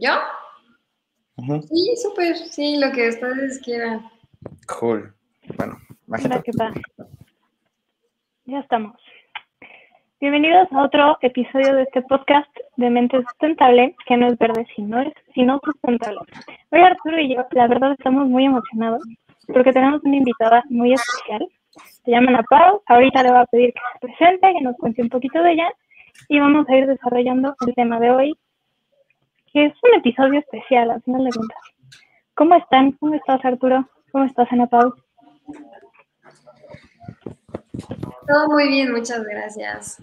¿Yo? Sí, súper, sí, lo que ustedes quieran. Cool. Bueno, imagínate. Ya estamos. Bienvenidos a otro episodio de este podcast de Mente Sustentable, que no es verde, sino, es, sino sustentable. Hoy Arturo y yo, la verdad, estamos muy emocionados porque tenemos una invitada muy especial. Se llama Ana Pau. Ahorita le voy a pedir que se presente, que nos cuente un poquito de ella y vamos a ir desarrollando el tema de hoy, que es un episodio especial, al final de cuentas. ¿Cómo están? ¿Cómo estás, Arturo? ¿Cómo estás, Ana Pau? Todo muy bien, muchas gracias.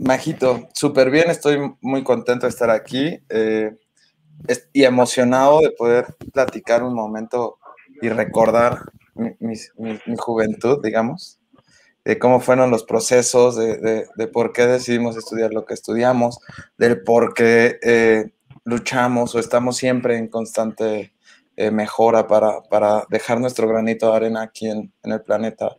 Majito, súper bien, estoy muy contento de estar aquí eh, y emocionado de poder platicar un momento y recordar mi juventud, digamos de cómo fueron los procesos, de, por qué decidimos estudiar lo que estudiamos, del por qué eh, luchamos o estamos siempre en constante eh, mejora para, dejar nuestro granito de arena aquí en, el planeta.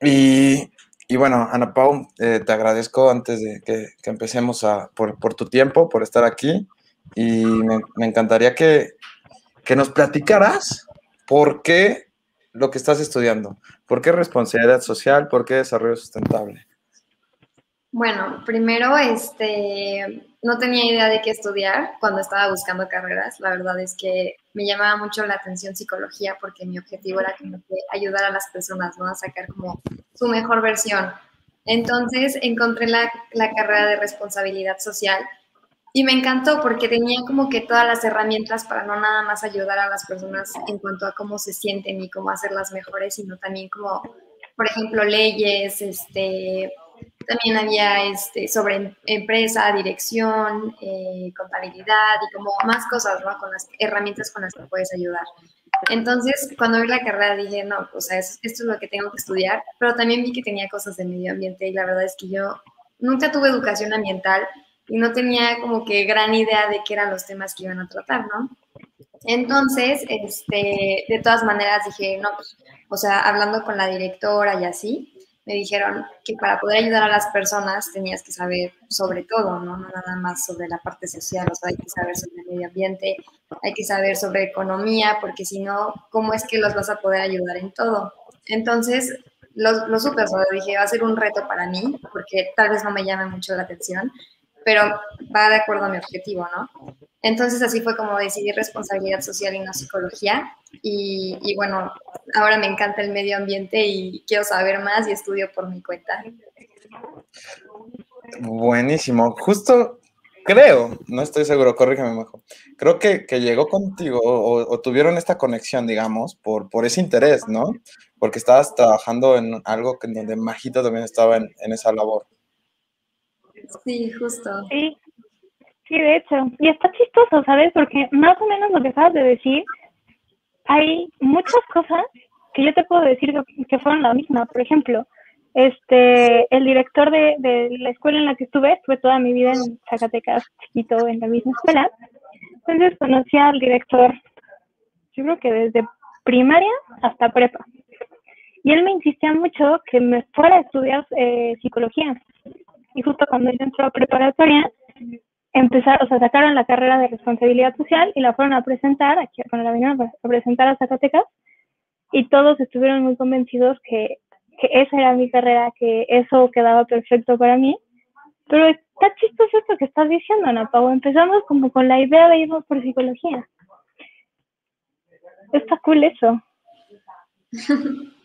Y, bueno, Ana Pau, eh, te agradezco antes de que, empecemos a, por, tu tiempo, por estar aquí. Y me, me encantaría que, que nos platicaras por qué lo que estás estudiando. ¿Por qué responsabilidad social? ¿Por qué desarrollo sustentable? Bueno, primero, este, no tenía idea de qué estudiar cuando estaba buscando carreras. La verdad es que me llamaba mucho la atención psicología porque mi objetivo era como ayudar a las personas, ¿no? A sacar como su mejor versión. Entonces encontré la, la carrera de responsabilidad social y me encantó porque tenía como que todas las herramientas para no nada más ayudar a las personas en cuanto a cómo se sienten y cómo hacerlas mejores, sino también como, por ejemplo, leyes, este, también había este, sobre empresa, dirección, eh, contabilidad y como más cosas, ¿no? Con las herramientas con las que puedes ayudar. Entonces, cuando vi la carrera dije, no, o sea, esto es lo que tengo que estudiar, pero también vi que tenía cosas de medio ambiente y la verdad es que yo nunca tuve educación ambiental y no tenía como que gran idea de qué eran los temas que iban a tratar, ¿no? Entonces, este, de todas maneras dije, no, pues, o sea, hablando con la directora y así, me dijeron que para poder ayudar a las personas tenías que saber sobre todo, ¿no? No nada más sobre la parte social, o sea, hay que saber sobre el medio ambiente, hay que saber sobre economía, porque si no, ¿cómo es que los vas a poder ayudar en todo? Entonces, lo, lo supe, o sea, dije, va a ser un reto para mí, porque tal vez no me llame mucho la atención, pero va de acuerdo a mi objetivo, ¿no? Entonces así fue como decidí responsabilidad social y no psicología. Y, bueno, ahora me encanta el medio ambiente y quiero saber más y estudio por mi cuenta. Buenísimo. Justo creo, no estoy seguro, corrígeme mejor. Creo que, llegó contigo o, tuvieron esta conexión, digamos, por, por ese interés, ¿no? Porque estabas trabajando en algo que, donde Majito también estaba en, en esa labor. Sí, justo. Sí, sí, de hecho. Y está chistoso, ¿sabes? Porque más o menos lo que acabas de decir, hay muchas cosas que yo te puedo decir que, fueron la misma. Por ejemplo, este, el director de, la escuela en la que estuve, estuve toda mi vida en Zacatecas, chiquito, en la misma escuela. Entonces conocí al director, yo creo que desde primaria hasta prepa. Y él me insistía mucho que me fuera a estudiar eh, psicología y justo cuando yo entró a preparatoria, empezaron, o sea, sacaron la carrera de responsabilidad social y la fueron a presentar, aquí cuando la vinieron a presentar a Zacatecas, y todos estuvieron muy convencidos que, que esa era mi carrera, que eso quedaba perfecto para mí. Pero está chistoso esto que estás diciendo, Ana Pau. Empezamos como con la idea de irnos por psicología. Está cool eso.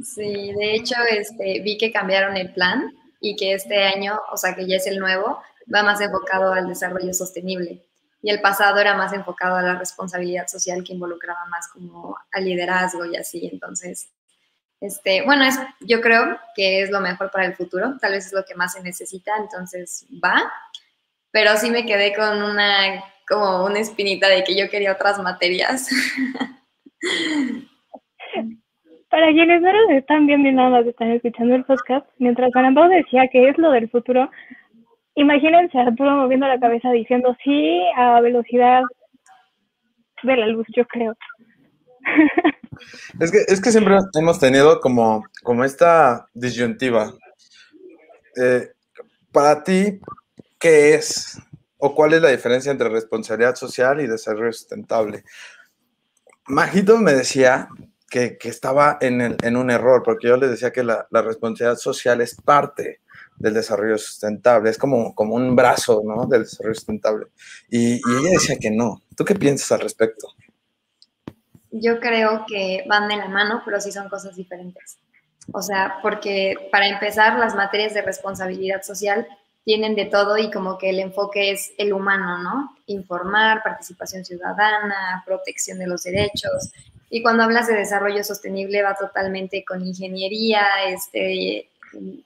Sí, de hecho, este, vi que cambiaron el plan y que este año, o sea, que ya es el nuevo, va más enfocado al desarrollo sostenible. Y el pasado era más enfocado a la responsabilidad social que involucraba más como al liderazgo y así. Entonces, este, bueno, es, yo creo que es lo mejor para el futuro, tal vez es lo que más se necesita, entonces va. Pero sí me quedé con una, como una espinita de que yo quería otras materias. Para quienes no lo están viendo y nada más están escuchando el podcast, mientras Arambao decía que es lo del futuro, imagínense a Arturo moviendo la cabeza diciendo sí a velocidad de la luz, yo creo. Es que, es que siempre hemos tenido como, como esta disyuntiva. Para ti, ¿qué es? o cuál es la diferencia entre responsabilidad social y desarrollo sustentable. Majito me decía que, estaba en, un error, porque yo le decía que la, responsabilidad social es parte del desarrollo sustentable, es como, un brazo del desarrollo sustentable. Y, y ella decía que no. ¿Tú qué piensas al respecto? Yo creo que van de la mano, pero sí son cosas diferentes. O sea, porque para empezar, las materias de responsabilidad social tienen de todo y como que el enfoque es el humano, ¿no? Informar, participación ciudadana, protección de los derechos. Y cuando hablas de desarrollo sostenible va totalmente con ingeniería, este,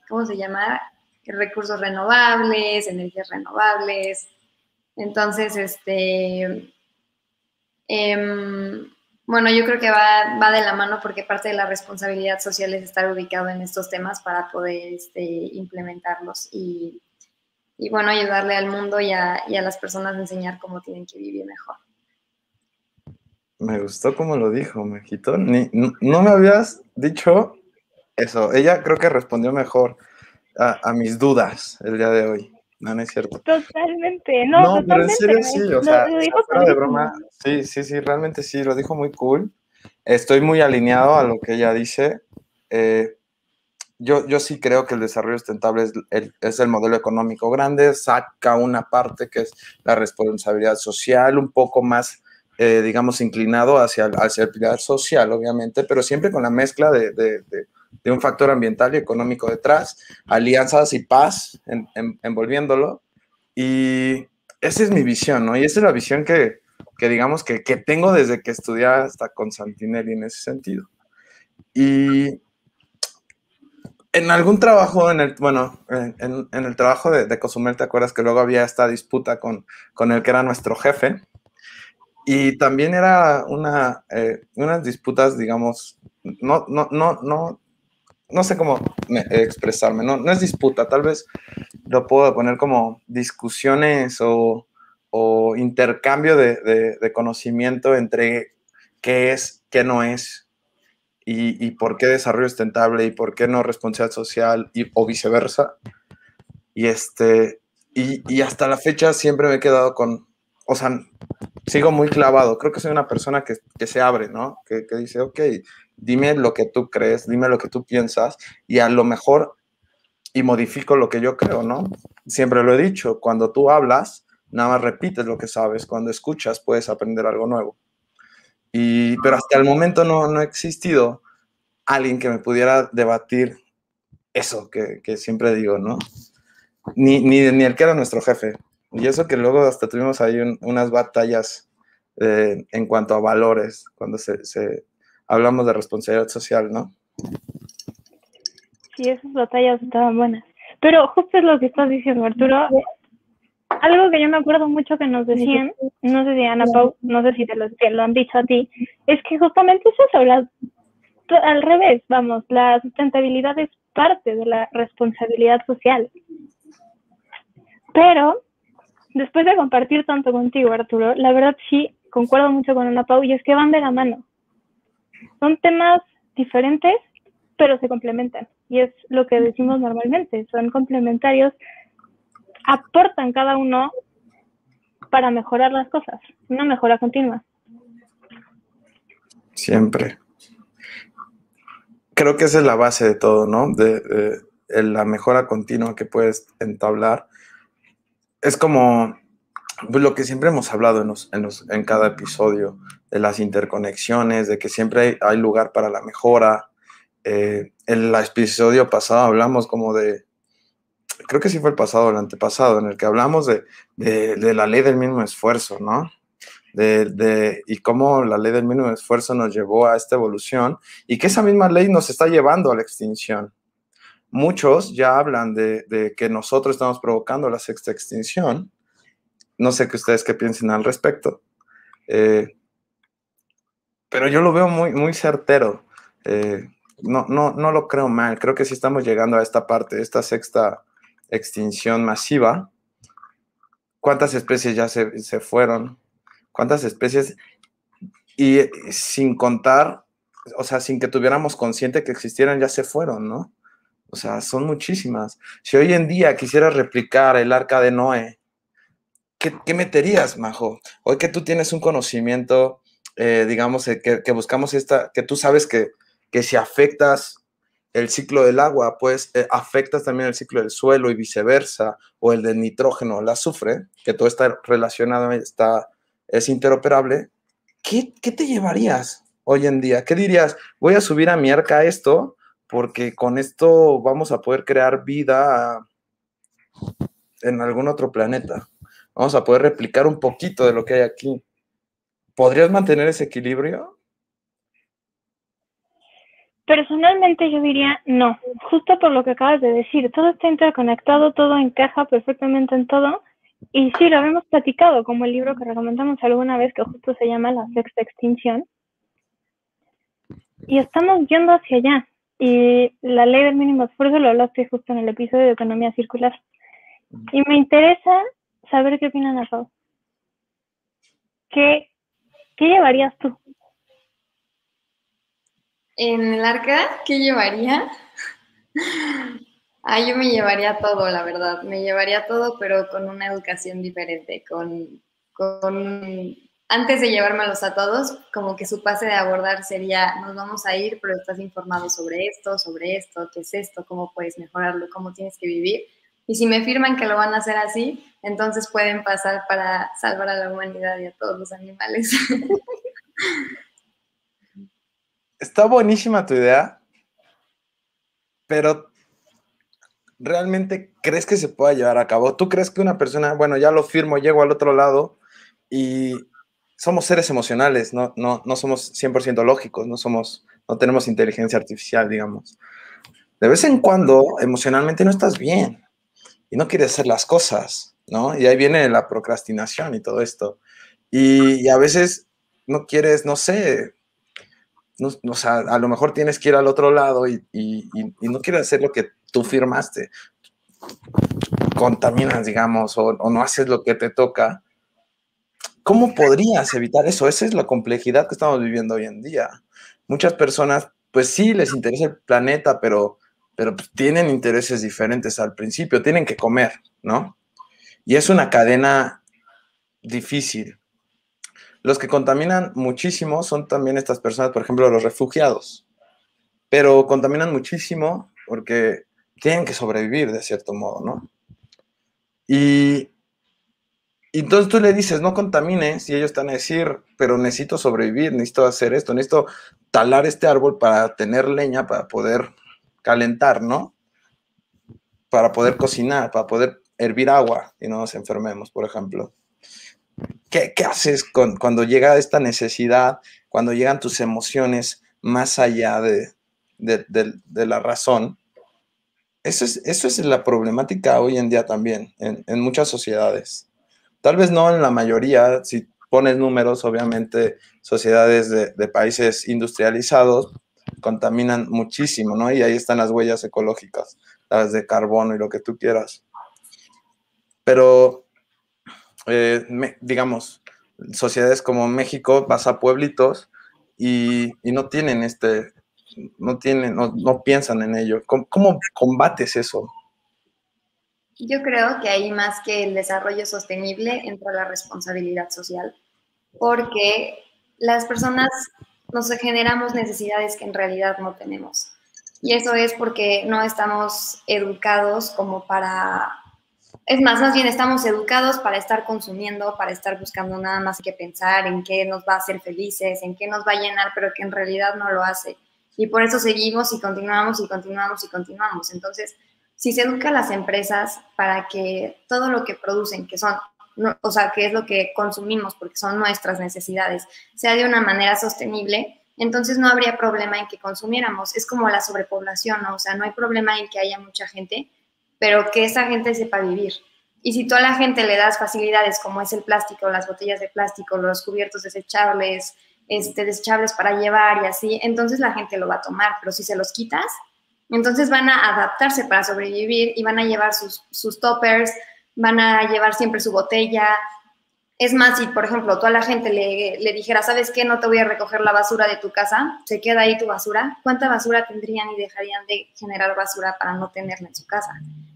¿cómo se llama? Recursos renovables, energías renovables. Entonces, este, em, bueno, yo creo que va, va, de la mano porque parte de la responsabilidad social es estar ubicado en estos temas para poder este, implementarlos y y bueno, ayudarle al mundo y a, las personas a enseñar cómo tienen que vivir mejor. Me gustó como lo dijo, Mejito. Ni, no, me habías dicho eso. Ella creo que respondió mejor a, mis dudas el día de hoy. No, no es cierto. Totalmente, no, pero en serio sí, o sea, de broma, sí, sí, sí, realmente sí, lo dijo muy cool. Estoy muy alineado a lo que ella dice. Eh, yo, yo sí creo que el desarrollo sustentable es el, es el, modelo económico grande, saca una parte que es la responsabilidad social, un poco más, eh, digamos, inclinado hacia, la responsabilidad social, obviamente, pero siempre con la mezcla de, de, de, un factor ambiental y económico detrás, alianzas y paz en, envolviéndolo. Y esa es mi visión, ¿no? Y esa es la visión que, que digamos, que, que tengo desde que estudié hasta con Santinelli en ese sentido. Y en algún trabajo, en el, bueno, en, el trabajo de, de, Cozumel, ¿te acuerdas que luego había esta disputa con, con el que era nuestro jefe? Y también era una, eh, unas disputas, digamos, no, no, no, no, no sé cómo expresarme, no, no es disputa, tal vez lo puedo poner como discusiones o, o intercambio de, de, conocimiento entre qué es, qué no es, y, por qué desarrollo sustentable y por qué no responsabilidad social y, o viceversa. Y, este, y, hasta la fecha siempre me he quedado con, o sea, sigo muy clavado. Creo que soy una persona que, que se abre, ¿no? Que, que, dice, ok, dime lo que tú crees, dime lo que tú piensas y a lo mejor y modifico lo que yo creo, ¿no? Siempre lo he dicho, cuando tú hablas, nada más repites lo que sabes, cuando escuchas puedes aprender algo nuevo. Y, pero hasta el momento no, no ha existido alguien que me pudiera debatir eso que, que siempre digo, ¿no? Ni, ni, ni, el que era nuestro jefe. Y eso que luego hasta tuvimos ahí unas batallas eh, en cuanto a valores, cuando se, hablamos de responsabilidad social, ¿no? Sí, esas batallas estaban buenas. Pero justo es lo que estás diciendo, Arturo algo que yo me acuerdo mucho que nos decían, no sé si Ana Pau, no sé si te lo, han dicho a ti, es que justamente eso se habla al revés, vamos, la sustentabilidad es parte de la responsabilidad social. Pero, después de compartir tanto contigo, Arturo, la verdad sí concuerdo mucho con Ana Pau y es que van de la mano. Son temas diferentes, pero se complementan. Y es lo que decimos normalmente, son complementarios aportan cada uno para mejorar las cosas, una mejora continua. Siempre. Creo que esa es la base de todo, ¿no? De, la mejora continua que puedes entablar. Es como pues, lo que siempre hemos hablado en, en, cada episodio, de las interconexiones, de que siempre hay, lugar para la mejora. Eh, en el episodio pasado hablamos como de, creo que sí fue el pasado, el antepasado, en el que hablamos de, de, la ley del mínimo esfuerzo, ¿no? De, y cómo la ley del mínimo esfuerzo nos llevó a esta evolución y que esa misma ley nos está llevando a la extinción. Muchos ya hablan de, que nosotros estamos provocando la sexta extinción. No sé qué ustedes qué piensen al respecto. Eh, pero yo lo veo muy, muy certero. Eh, no, no, no lo creo mal. Creo que sí estamos llegando a esta parte, esta sexta extinción masiva, ¿cuántas especies ya se, se fueron? ¿Cuántas especies? Y sin contar, o sea, sin que tuviéramos consciente que existieran, ya se fueron, ¿no? O sea, son muchísimas. Si hoy en día quisiera replicar el arca de Noé, ¿qué, meterías, Majo? Hoy que tú tienes un conocimiento, eh, digamos, eh, que, buscamos esta, que tú sabes que, que si afectas el ciclo del agua, pues eh, afectas también el ciclo del suelo y viceversa, o el del nitrógeno, el azufre, que todo está relacionado, está, es interoperable. ¿Qué, ¿Qué te llevarías hoy en día? ¿Qué dirías? Voy a subir a mi arca esto porque con esto vamos a poder crear vida en algún otro planeta. Vamos a poder replicar un poquito de lo que hay aquí. ¿Podrías mantener ese equilibrio? Personalmente yo diría no, justo por lo que acabas de decir, todo está interconectado, todo encaja perfectamente en todo. Y sí, lo habíamos platicado, como el libro que recomendamos alguna vez, que justo se llama La Sexta Extinción. Y estamos yendo hacia allá. Y la ley del mínimo esfuerzo lo hablaste justo en el episodio de economía circular. Y me interesa saber qué opinan a todos. ¿Qué, ¿Qué llevarías tú? En el arca, ¿qué llevaría? Ah, yo me llevaría todo, la verdad. Me llevaría todo, pero con una educación diferente, con, con antes de llevármelos a todos, como que su pase de abordar sería, nos vamos a ir, pero estás informado sobre esto, sobre esto, qué es esto, cómo puedes mejorarlo, cómo tienes que vivir. Y si me firman que lo van a hacer así, entonces pueden pasar para salvar a la humanidad y a todos los animales. Está buenísima tu idea, pero ¿realmente crees que se pueda llevar a cabo? ¿Tú crees que una persona, bueno, ya lo firmo, llego al otro lado y somos seres emocionales, no, no, no somos 100% lógicos, no, somos, no tenemos inteligencia artificial, digamos. De vez en cuando emocionalmente no estás bien y no quieres hacer las cosas, ¿no? Y ahí viene la procrastinación y todo esto. Y, a veces no quieres, no sé, no, o sea, a lo mejor tienes que ir al otro lado y, y, y no quieres hacer lo que tú firmaste. Contaminas, digamos, o, o no haces lo que te toca ¿Cómo podrías evitar eso? Esa es la complejidad que estamos viviendo hoy en día. Muchas personas, pues sí, les interesa el planeta, pero, pero pues, tienen intereses diferentes al principio, tienen que comer, ¿no? Y es una cadena difícil. Los que contaminan muchísimo son también estas personas, por ejemplo, los refugiados, pero contaminan muchísimo porque tienen que sobrevivir de cierto modo, ¿no? Y y entonces tú le dices, no contamines, y ellos están a decir, pero necesito sobrevivir, necesito hacer esto, necesito talar este árbol para tener leña, para poder calentar, ¿no? Para poder cocinar, para poder hervir agua y no nos enfermemos, por ejemplo. ¿Qué, haces con, cuando llega esta necesidad, cuando llegan tus emociones más allá de, la razón? Eso es, eso es la problemática hoy en día también, en, en muchas sociedades Tal vez no en la mayoría, si pones números, obviamente sociedades de, países industrializados contaminan muchísimo, ¿no? Y ahí están las huellas ecológicas, las de carbono y lo que tú quieras. Pero, eh, digamos, sociedades como México, vas a pueblitos y, no tienen este, no tienen, no, piensan en ello. ¿Cómo combates eso? Yo creo que ahí más que el desarrollo sostenible entra la responsabilidad social, porque las personas nos generamos necesidades que en realidad no tenemos. Y eso es porque no estamos educados como para... Es más, más bien estamos educados para estar consumiendo, para estar buscando nada más que pensar en qué nos va a hacer felices, en qué nos va a llenar, pero que en realidad no lo hace. Y por eso seguimos y continuamos y continuamos y continuamos. Entonces, si se educa a las empresas para que todo lo que producen, que son, o sea, que es lo que consumimos porque son nuestras necesidades, sea de una manera sostenible, entonces no habría problema en que consumiéramos. Es como la sobrepoblación, ¿no? O sea, no hay problema en que haya mucha gente, pero que esa gente sepa vivir. Y si toda la gente le das facilidades como es el plástico, las botellas de plástico, los cubiertos desechables, este, desechables para llevar y así, entonces la gente lo va a tomar. Pero si se los quitas, entonces van a adaptarse para sobrevivir y van a llevar sus, toppers, van a llevar siempre su botella. Es más, si por ejemplo tú a la gente le, le dijera, ¿sabes qué? No te voy a recoger la basura de tu casa, se queda ahí tu basura. ¿Cuánta basura tendrían y dejarían de generar basura para no tenerla en su casa?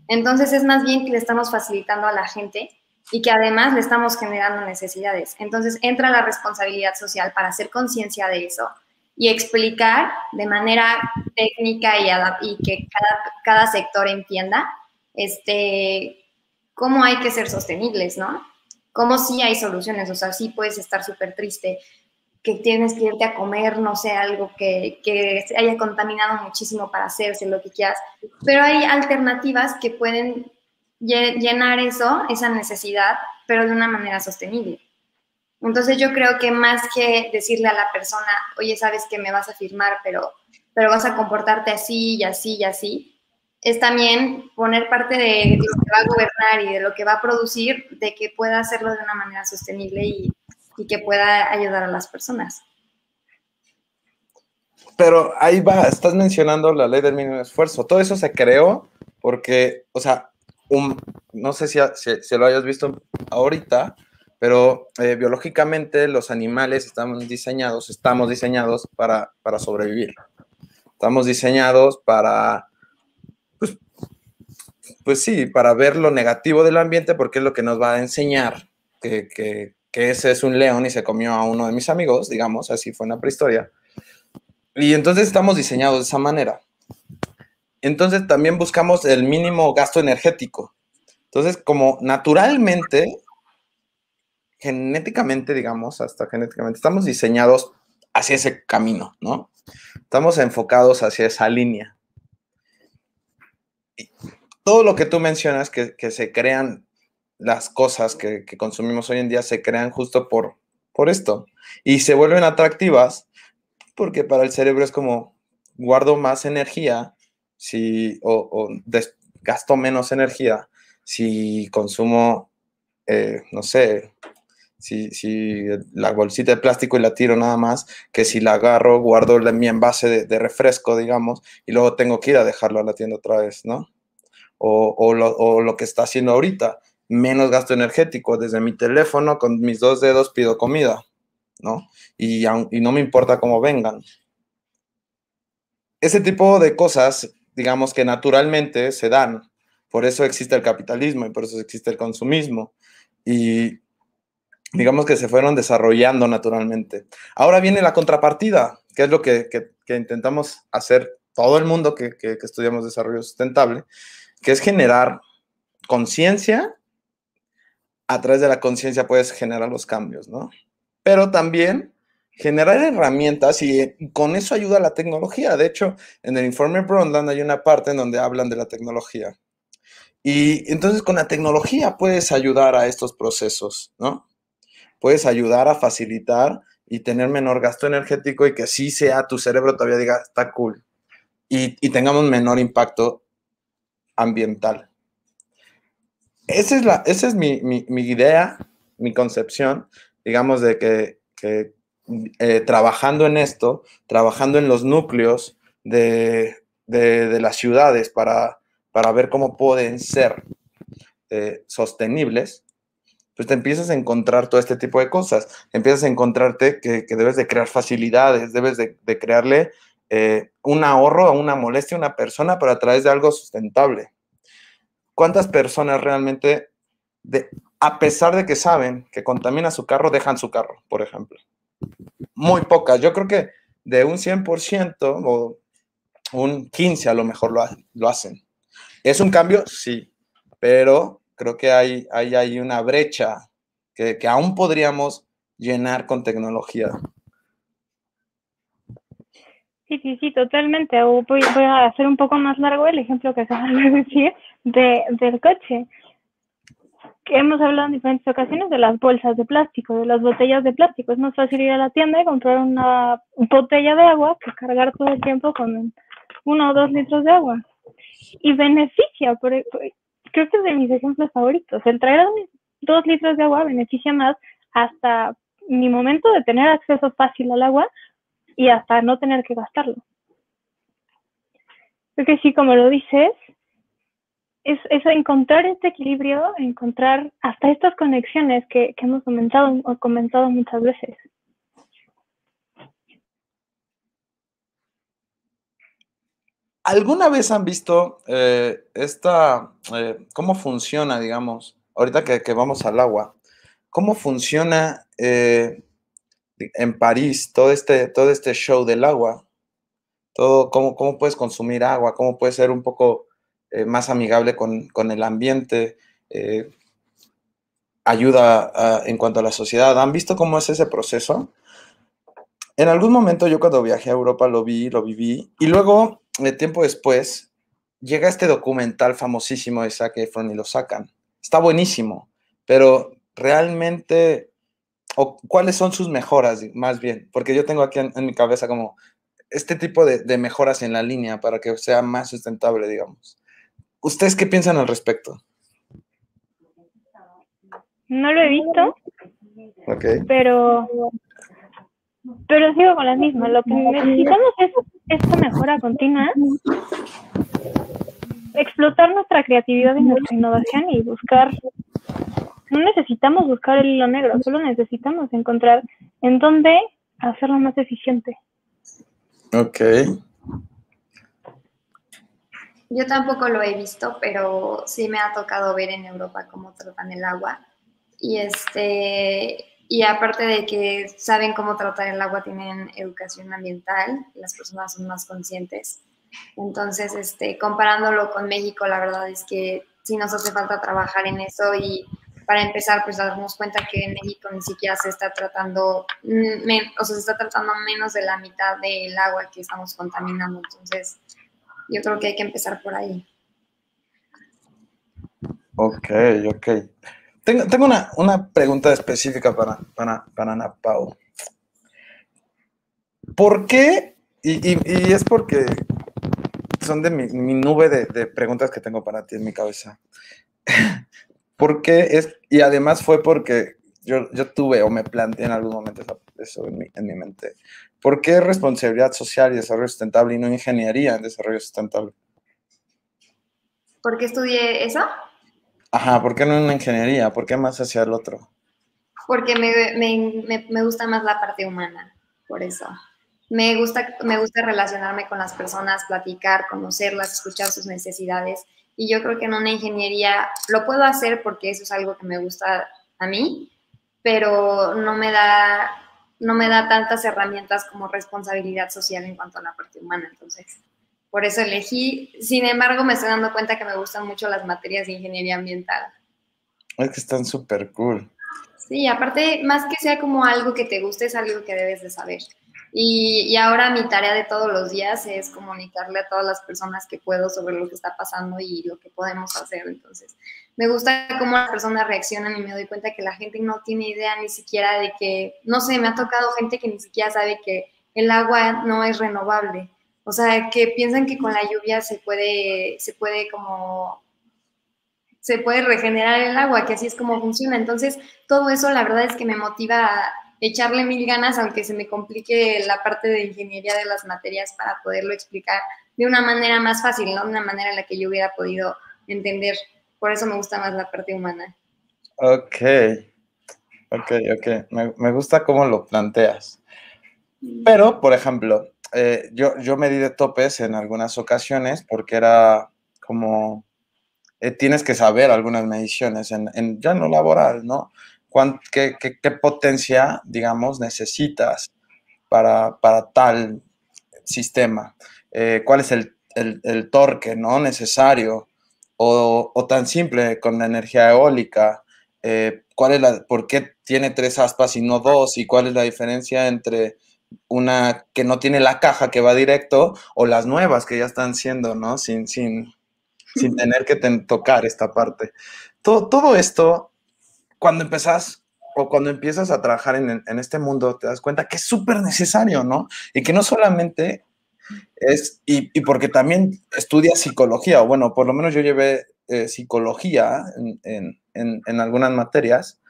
Entonces es más bien que le estamos facilitando a la gente y que además le estamos generando necesidades. Entonces entra la responsabilidad social para hacer conciencia de eso y explicar de manera técnica y, que cada, cada, sector entienda este, cómo hay que ser sostenibles, ¿no? Cómo sí hay soluciones, o sea, sí puedes estar súper triste, que tienes que irte a comer, no sé, algo que, que se haya contaminado muchísimo para hacerse lo que quieras, pero hay alternativas que pueden llenar eso, esa necesidad, pero de una manera sostenible. Entonces yo creo que más que decirle a la persona, oye, sabes que me vas a firmar, pero, pero vas a comportarte así y así y así, es también poner parte de, lo que va a gobernar y de lo que va a producir, de que pueda hacerlo de una manera sostenible y, y que pueda ayudar a las personas. Pero ahí va, estás mencionando la ley del mínimo esfuerzo. Todo eso se creó porque, o sea, no sé si, si, lo hayas visto ahorita, pero eh, biológicamente los animales estamos diseñados, estamos diseñados para, para sobrevivir. Estamos diseñados para, pues, pues, sí, para ver lo negativo del ambiente porque es lo que nos va a enseñar que, que, que ese es un león y se comió a uno de mis amigos, digamos, así fue en la prehistoria. Y entonces estamos diseñados de esa manera. Entonces también buscamos el mínimo gasto energético. Entonces, como naturalmente, genéticamente, digamos, hasta genéticamente, estamos diseñados hacia ese camino, ¿no? Estamos enfocados hacia esa línea. Y todo lo que tú mencionas, que, se crean las cosas que, consumimos hoy en día, se crean justo por, por esto. Y se vuelven atractivas porque para el cerebro es como, guardo más energía si, o, gasto menos energía si consumo, eh, no sé, si, si, la bolsita de plástico y la tiro nada más, que si la agarro, guardo mi envase de, refresco, digamos, y luego tengo que ir a dejarlo a la tienda otra vez, ¿no? O, o, lo, o, lo, que está haciendo ahorita, menos gasto energético. Desde mi teléfono, con mis dos dedos pido comida, ¿no? Y, y no me importa cómo vengan. Ese tipo de cosas digamos que naturalmente se dan. Por eso existe el capitalismo y por eso existe el consumismo. Y digamos que se fueron desarrollando naturalmente. Ahora viene la contrapartida, que es lo que, intentamos hacer todo el mundo que, que, estudiamos desarrollo sustentable, que es generar conciencia. A través de la conciencia puedes generar los cambios, ¿no? Pero también generar herramientas y, con eso ayuda la tecnología. De hecho, en el informe Brundtland hay una parte en donde hablan de la tecnología. Y entonces con la tecnología puedes ayudar a estos procesos, ¿no? Puedes ayudar a facilitar y tener menor gasto energético y que sí sea tu cerebro todavía diga, está cool. Y, tengamos menor impacto ambiental. Esa es, la, esa es mi, idea, mi concepción, digamos, de que, eh, trabajando en esto, trabajando en los núcleos de, las ciudades para, para, ver cómo pueden ser eh, sostenibles, pues te empiezas a encontrar todo este tipo de cosas. Empiezas a encontrarte que, debes de crear facilidades, debes de, crearle eh, un ahorro a una molestia a una persona, pero a través de algo sustentable. ¿Cuántas personas realmente, a pesar de que saben que contamina su carro, dejan su carro, por ejemplo? muy pocas. Yo creo que de un 100% o un 15 a lo mejor lo, lo hacen. ¿Es un cambio? Sí, pero creo que hay, hay, hay una brecha que, que, aún podríamos llenar con tecnología. Sí, sí, sí, totalmente. Voy, a hacer un poco más largo el ejemplo que acabas de decir de, del coche que hemos hablado en diferentes ocasiones de las bolsas de plástico, de las botellas de plástico. Es más fácil ir a la tienda y comprar una botella de agua que cargar todo el tiempo con uno o dos litros de agua. Y beneficia, por, creo que es de mis ejemplos favoritos. El traer dos litros de agua beneficia más hasta mi momento de tener acceso fácil al agua y hasta no tener que gastarlo. Creo que sí, como lo dices, es, encontrar este equilibrio, encontrar hasta estas conexiones que, hemos comentado, o comentado muchas veces. ¿Alguna vez han visto eh, esta, eh, cómo funciona, digamos, ahorita que, vamos al agua, ¿cómo funciona eh, en París todo este, todo este show del agua? Todo, cómo, ¿Cómo puedes consumir agua? ¿Cómo puedes ser un poco eh, más amigable con, el ambiente? Ayuda en cuanto a la sociedad. ¿Han visto cómo es ese proceso? En algún momento yo cuando viajé a Europa lo vi, lo viví, y luego, de tiempo después, llega este documental famosísimo de Zac Efron y lo sacan. Está buenísimo, pero realmente, o ¿cuáles son sus mejoras más bien? Porque yo tengo aquí en, mi cabeza como este tipo de, de, mejoras en la línea para que sea más sustentable, digamos. ¿Ustedes qué piensan al respecto? No lo he visto, okay. pero pero sigo con las mismas. Lo que necesitamos es esta mejora continua, explotar nuestra creatividad y nuestra innovación y buscar. No necesitamos buscar el hilo negro, solo necesitamos encontrar en dónde hacerlo más eficiente. Ok. Yo tampoco lo he visto, pero sí me ha tocado ver en Europa cómo tratan el agua. Y este y aparte de que saben cómo tratar el agua, tienen educación ambiental, las personas son más conscientes. Entonces, este, comparándolo con México, la verdad es que sí nos hace falta trabajar en eso y para empezar, pues darnos cuenta que en México ni siquiera se está tratando, o sea, se está tratando menos de la mitad del agua que estamos contaminando. Entonces, yo creo que hay que empezar por ahí. Ok, ok. Tengo, una, pregunta específica para, para, para Ana Pau. ¿Por qué? Y, es porque son de mi, nube de, preguntas que tengo para ti en mi cabeza. ¿Por qué es? Y además fue porque yo, yo tuve o me planteé en algún momento eso, en, mi, en mi mente. ¿Por qué responsabilidad social y desarrollo sustentable y no ingeniería en desarrollo sustentable? ¿Por qué estudié eso? Ajá, ¿por qué no en ingeniería? ¿Por qué más hacia el otro? Porque me, me, me, gusta más la parte humana, por eso. Me gusta, me gusta relacionarme con las personas, platicar, conocerlas, escuchar sus necesidades. Y yo creo que en una ingeniería lo puedo hacer porque eso es algo que me gusta a mí, pero no me da, no me da tantas herramientas como responsabilidad social en cuanto a la parte humana. Entonces, por eso elegí. Sin embargo, me estoy dando cuenta que me gustan mucho las materias de ingeniería ambiental. Es que están súper cool. Sí, aparte, más que sea como algo que te guste, es algo que debes de saber. Y, y, ahora mi tarea de todos los días es comunicarle a todas las personas que puedo sobre lo que está pasando y lo que podemos hacer. Entonces, me gusta cómo las personas reaccionan y me doy cuenta que la gente no tiene idea ni siquiera de que, no sé, me ha tocado gente que ni siquiera sabe que el agua no es renovable. O sea, que piensan que con la lluvia se puede, se puede como, se puede regenerar el agua, que así es como funciona. Entonces, todo eso la verdad es que me motiva a echarle mil ganas, aunque se me complique la parte de ingeniería de las materias para poderlo explicar de una manera más fácil, ¿no? De una manera en la que yo hubiera podido entender. Por eso me gusta más la parte humana. Ok, ok, ok. Me, gusta cómo lo planteas. Pero, por ejemplo, eh, yo, yo me di de topes en algunas ocasiones porque era como, eh, tienes que saber algunas mediciones en, en ya no laboral, ¿no? qué, qué, potencia, digamos, necesitas para, para tal sistema? Eh, ¿Cuál es el, el, el, torque, ¿no? Necesario. O, o, tan simple con la energía eólica. ¿cuál es la, ¿Por qué tiene tres aspas y no dos? ¿Y cuál es la diferencia entre una que no tiene la caja que va directo o las nuevas que ya están siendo, ¿no? Sin, sin, sin tener que tocar esta parte. Todo, todo esto, cuando empezás o cuando empiezas a trabajar en, en este mundo, te das cuenta que es súper necesario, ¿no? Y que no solamente es, y, y, porque también estudias psicología, o bueno, por lo menos yo llevé eh, psicología en, en, en, algunas materias,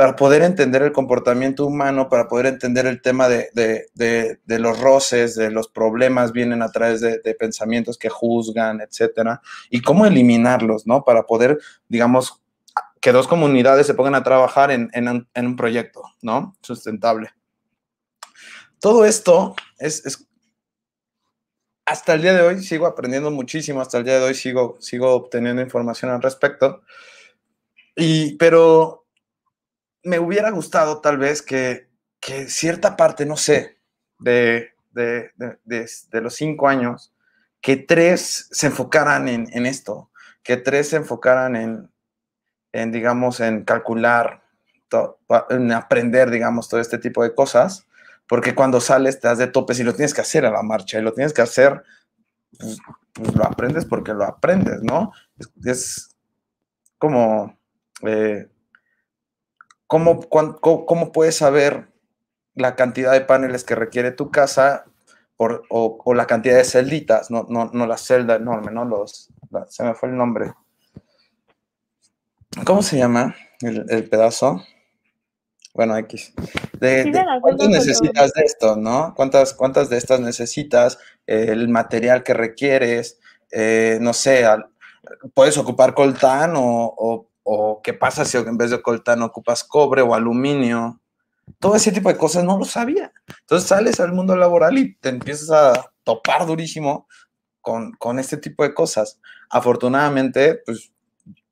para poder entender el comportamiento humano, para poder entender el tema de, los roces, de los problemas vienen a través de, pensamientos que juzgan, etcétera, y cómo eliminarlos, ¿no? Para poder, digamos, que dos comunidades se pongan a trabajar en, un proyecto, ¿no? Sustentable. Todo esto es, es, hasta el día de hoy sigo aprendiendo muchísimo, hasta el día de hoy sigo, sigo obteniendo información al respecto Y, pero me hubiera gustado tal vez que, que cierta parte, no sé, de, de, de, de, los cinco años, que tres se enfocaran en, en esto, que tres se enfocaran en, en digamos, en calcular, en aprender, digamos, todo este tipo de cosas, porque cuando sales te das de topes y lo tienes que hacer a la marcha y lo tienes que hacer, pues, pues lo aprendes porque lo aprendes, ¿no? Es, como, eh, ¿cómo, cómo, puedes saber la cantidad de paneles que requiere tu casa por, o, la cantidad de celditas, no, no, no la celda enorme, ¿no? Los, se me fue el nombre. ¿Cómo se llama el, el pedazo? Bueno, X. De, ¿Cuántas necesitas de esto, no? ¿Cuántas, ¿Cuántas de estas necesitas? el material que requieres, eh, no sé, puedes ocupar coltán o, o, qué pasa si en vez de coltán ocupas cobre o aluminio. Todo ese tipo de cosas no lo sabía. Entonces sales al mundo laboral y te empiezas a topar durísimo con, con este tipo de cosas. Afortunadamente, pues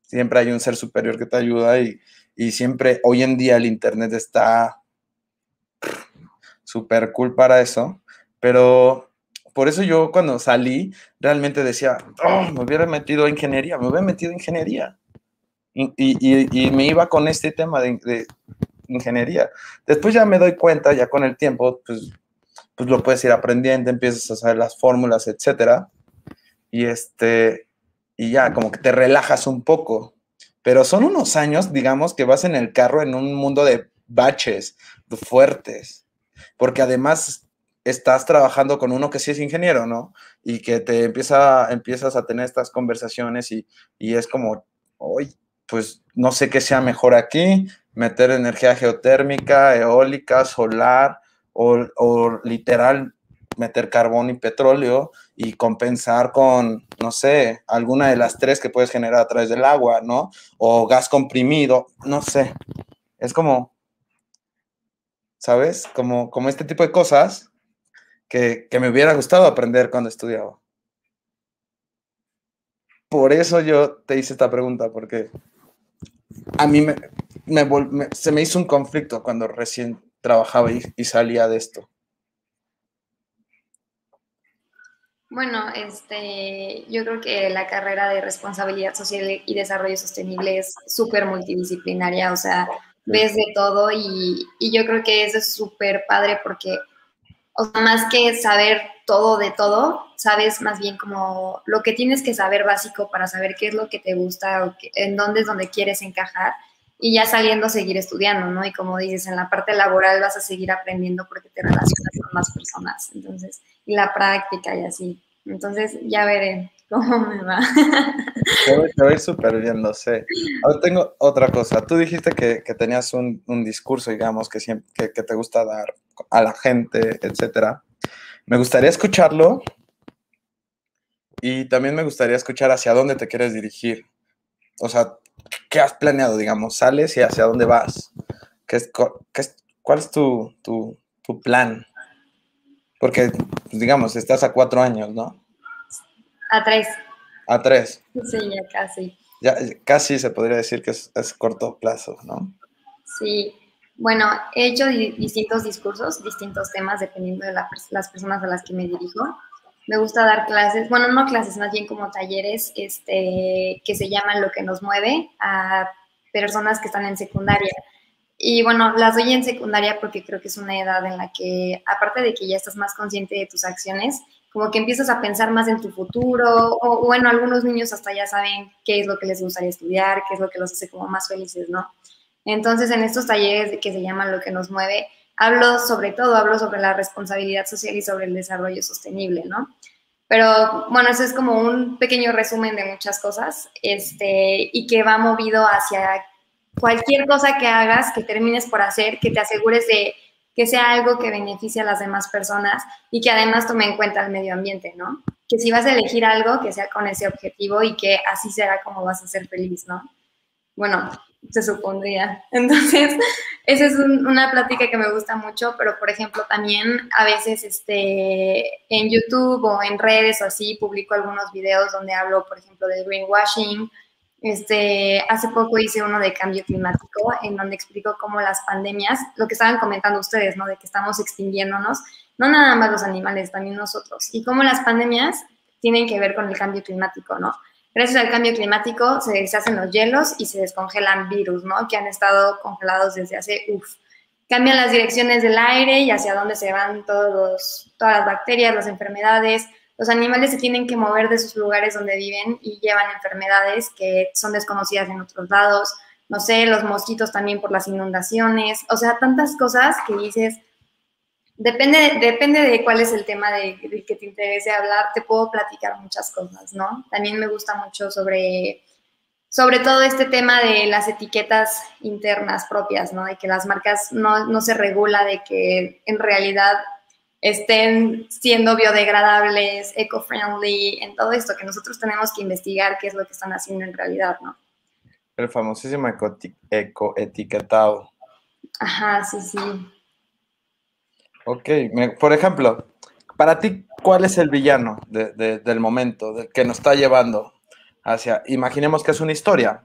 siempre hay un ser superior que te ayuda y, y siempre, hoy en día el Internet está súper cool para eso, pero por eso yo cuando salí realmente decía, oh, me hubiera metido a ingeniería, me hubiera metido a ingeniería. Y, y, y me iba con este tema de, de, ingeniería. Después ya me doy cuenta, ya con el tiempo, pues, pues lo puedes ir aprendiendo, empiezas a saber las fórmulas, etcétera. Y este, y ya como que te relajas un poco pero son unos años, digamos, que vas en el carro en un mundo de baches fuertes, porque además estás trabajando con uno que sí es ingeniero, ¿no? Y que te empieza, empiezas a tener estas conversaciones y, y es como, hoy, pues no sé qué sea mejor aquí, meter energía geotérmica, eólica, solar o, o literal meter carbón y petróleo y compensar con, no sé, alguna de las tres que puedes generar a través del agua, ¿no? O gas comprimido, no sé. Es como, ¿sabes? Como, como este tipo de cosas que, me hubiera gustado aprender cuando estudiaba. Por eso yo te hice esta pregunta, porque a mí me, se me hizo un conflicto cuando recién trabajaba y salía de esto. Bueno, este, yo creo que la carrera de responsabilidad social y desarrollo sostenible es súper multidisciplinaria, o sea, ves de todo y, y yo creo que eso es súper padre porque, o sea, más que saber todo de todo, sabes más bien como lo que tienes que saber básico para saber qué es lo que te gusta en dónde es donde quieres encajar y ya saliendo seguir estudiando, ¿no? Y como dices, en la parte laboral vas a seguir aprendiendo porque te relacionas con más personas, entonces, y la práctica y así. Entonces, ya veré cómo me va. Te voy, súper bien, lo sé. Ahora tengo otra cosa. Tú dijiste que, que tenías un, un, discurso, digamos, que, siempre, que, que te gusta dar a la gente, etcétera. Me gustaría escucharlo y también me gustaría escuchar hacia dónde te quieres dirigir. O sea, ¿qué has planeado, digamos? ¿Sales y hacia dónde vas? ¿Qué es, qué es, ¿Cuál es tu, tu, tu, plan? Porque, pues, digamos, estás a cuatro años, ¿no? A tres. A tres. Sí, ya casi. Ya, casi se podría decir que es, es corto plazo, ¿no? Sí. Bueno, he hecho distintos discursos, distintos temas, dependiendo de la, las personas a las que me dirijo me gusta dar clases, bueno, no clases, más bien como talleres este, que se llaman Lo que nos mueve a personas que están en secundaria. Y bueno, las doy en secundaria porque creo que es una edad en la que, aparte de que ya estás más consciente de tus acciones, como que empiezas a pensar más en tu futuro, o bueno, algunos niños hasta ya saben qué es lo que les gustaría estudiar, qué es lo que los hace como más felices, ¿no? Entonces, en estos talleres que se llaman Lo que nos mueve, hablo sobre todo, hablo sobre la responsabilidad social y sobre el desarrollo sostenible, ¿no? Pero bueno, eso es como un pequeño resumen de muchas cosas este, y que va movido hacia cualquier cosa que hagas, que termines por hacer, que te asegures de que sea algo que beneficie a las demás personas y que además tome en cuenta el medio ambiente, ¿no? Que si vas a elegir algo, que sea con ese objetivo y que así será como vas a ser feliz, ¿no? Bueno, se supondría. Entonces, esa es una plática que me gusta mucho, pero por ejemplo también a veces este, en YouTube o en redes o así publico algunos videos donde hablo, por ejemplo, del greenwashing Este, hace poco hice uno de cambio climático en donde explico cómo las pandemias, lo que estaban comentando ustedes, ¿no? De que estamos extinguiéndonos, no nada más los animales, también nosotros, y cómo las pandemias tienen que ver con el cambio climático, ¿no? Gracias al cambio climático se deshacen los hielos y se descongelan virus, ¿no? Que han estado congelados desde hace, uff, cambian las direcciones del aire y hacia dónde se van todos todas las bacterias, las enfermedades, los animales se tienen que mover de sus lugares donde viven y llevan enfermedades que son desconocidas en otros lados. No sé, los mosquitos también por las inundaciones. O sea, tantas cosas que dices, depende, depende de cuál es el tema de, que te interese hablar, te puedo platicar muchas cosas, ¿no? También me gusta mucho sobre, sobre todo este tema de las etiquetas internas propias, ¿no? De que las marcas no, no se regula, de que en realidad estén siendo biodegradables, eco-friendly, en todo esto, que nosotros tenemos que investigar qué es lo que están haciendo en realidad, ¿no? El famosísimo eco-etiquetado. Ajá, sí, sí. Ok, por ejemplo, para ti, ¿cuál es el villano del momento que nos está llevando hacia, imaginemos que es una historia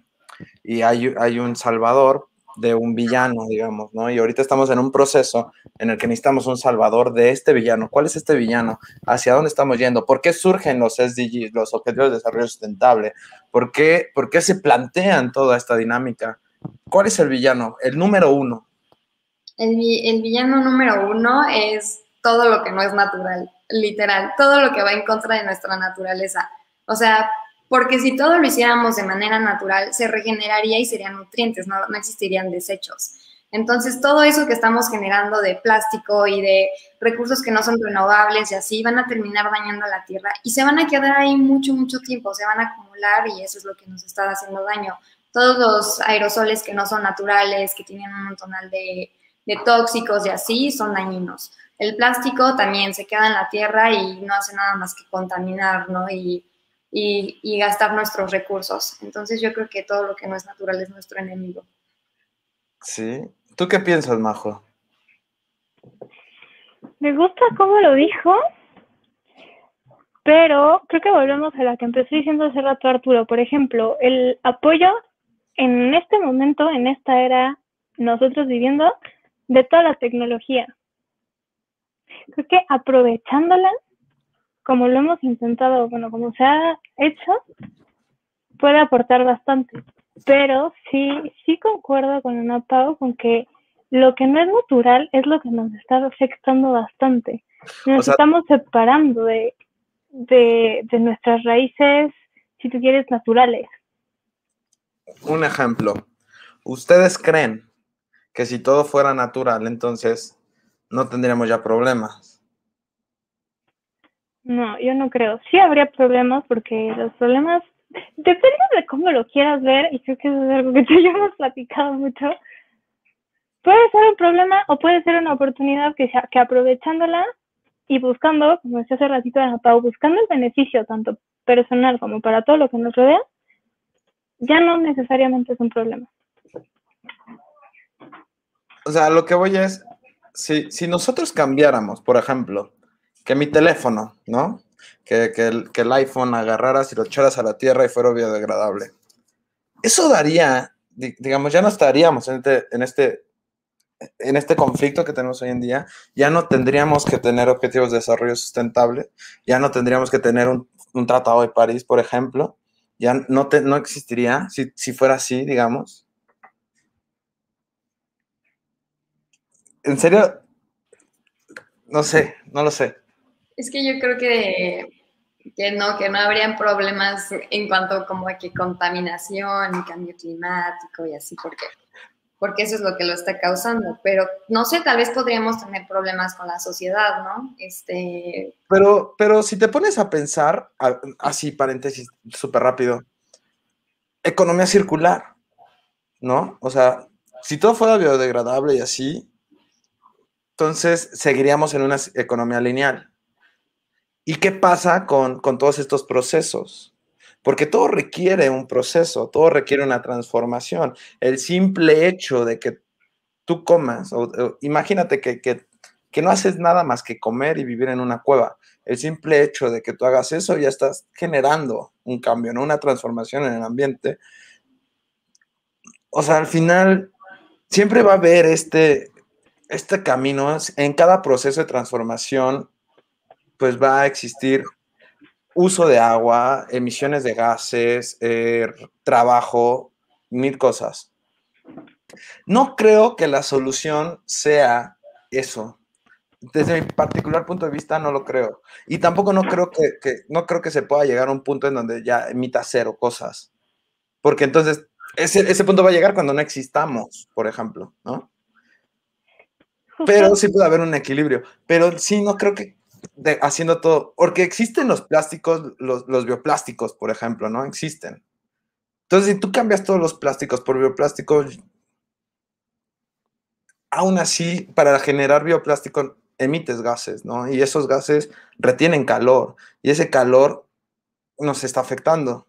y hay, hay un salvador, de un villano, digamos, ¿no? Y ahorita estamos en un proceso en el que necesitamos un salvador de este villano. ¿Cuál es este villano? ¿Hacia dónde estamos yendo? ¿Por qué surgen los SDGs, los Objetivos de Desarrollo Sustentable? ¿Por qué, ¿Por qué se plantean toda esta dinámica? ¿Cuál es el villano? El número uno. El, el villano número uno es todo lo que no es natural, literal, todo lo que va en contra de nuestra naturaleza. O sea, porque si todo lo hiciéramos de manera natural, se regeneraría y serían nutrientes, no, no existirían desechos. Entonces, todo eso que estamos generando de plástico y de recursos que no son renovables y así, van a terminar dañando la tierra y se van a quedar ahí mucho, mucho tiempo, se van a acumular y eso es lo que nos está haciendo daño. Todos los aerosoles que no son naturales, que tienen un montonal de, de tóxicos y así, son dañinos. El plástico también se queda en la tierra y no hace nada más que contaminar, ¿no? Y y, gastar nuestros recursos. Entonces yo creo que todo lo que no es natural es nuestro enemigo. Sí. ¿Tú qué piensas, Majo? Me gusta cómo lo dijo, pero creo que volvemos a la que empezó diciendo hace rato Arturo. Por ejemplo, el apoyo en este momento, en esta era, nosotros viviendo, de toda la tecnología. Creo que aprovechándola como lo hemos intentado, bueno, como se ha hecho, puede aportar bastante. Pero sí, sí concuerdo con Ana Pau con que lo que no es natural es lo que nos está afectando bastante. Nos estamos separando de, de, de nuestras raíces, si tú quieres, naturales. Un ejemplo. ¿Ustedes creen que si todo fuera natural, entonces no tendríamos ya problemas? No, yo no creo. Sí habría problemas porque los problemas, depende de cómo lo quieras ver, y creo que eso es algo que tú ya hemos platicado mucho. Puede ser un problema o puede ser una oportunidad que, que aprovechándola y buscando, como decía hace ratito de Pau, buscando el beneficio tanto personal como para todo lo que nos rodea, ya no necesariamente es un problema. O sea, lo que voy es, si, si nosotros cambiáramos, por ejemplo, que mi teléfono, ¿no? Que, el, que, el, iPhone agarraras y lo echaras a la tierra y fuera biodegradable. Eso daría, digamos, ya no estaríamos en este, en este, en este conflicto que tenemos hoy en día, ya no tendríamos que tener objetivos de desarrollo sustentable, ya no tendríamos que tener un, un tratado de París, por ejemplo, ya no, te, no existiría si, si fuera así, digamos. En serio, no sé, no lo sé. Es que yo creo que, que no, que no habrían problemas en cuanto como a que contaminación y cambio climático y así, porque, porque eso es lo que lo está causando. Pero no sé, tal vez podríamos tener problemas con la sociedad, ¿no? Este... Pero, pero si te pones a pensar, así paréntesis súper rápido, economía circular, ¿no? O sea, si todo fuera biodegradable y así, entonces seguiríamos en una economía lineal. ¿Y qué pasa con, todos estos procesos? Porque todo requiere un proceso, todo requiere una transformación. El simple hecho de que tú comas, o, imagínate que, que, no haces nada más que comer y vivir en una cueva. El simple hecho de que tú hagas eso ya estás generando un cambio, ¿no? una transformación en el ambiente o sea, al final siempre va a haber este, este camino, en cada proceso de transformación, pues va a existir uso de agua, emisiones de gases, eh, trabajo, mil cosas. No creo que la solución sea eso. Desde mi particular punto de vista no lo creo. Y tampoco no creo que, no creo que se pueda llegar a un punto en donde ya emita cero cosas. Porque entonces ese, ese punto va a llegar cuando no existamos, por ejemplo, ¿no? Pero sí puede haber un equilibrio. Pero sí, no creo que haciendo todo, porque existen los plásticos, los, los, bioplásticos, por ejemplo, ¿no? Existen. Entonces, si tú cambias todos los plásticos por bioplásticos, aún así, para generar bioplástico emites gases, ¿no? Y esos gases retienen calor, y ese calor nos está afectando.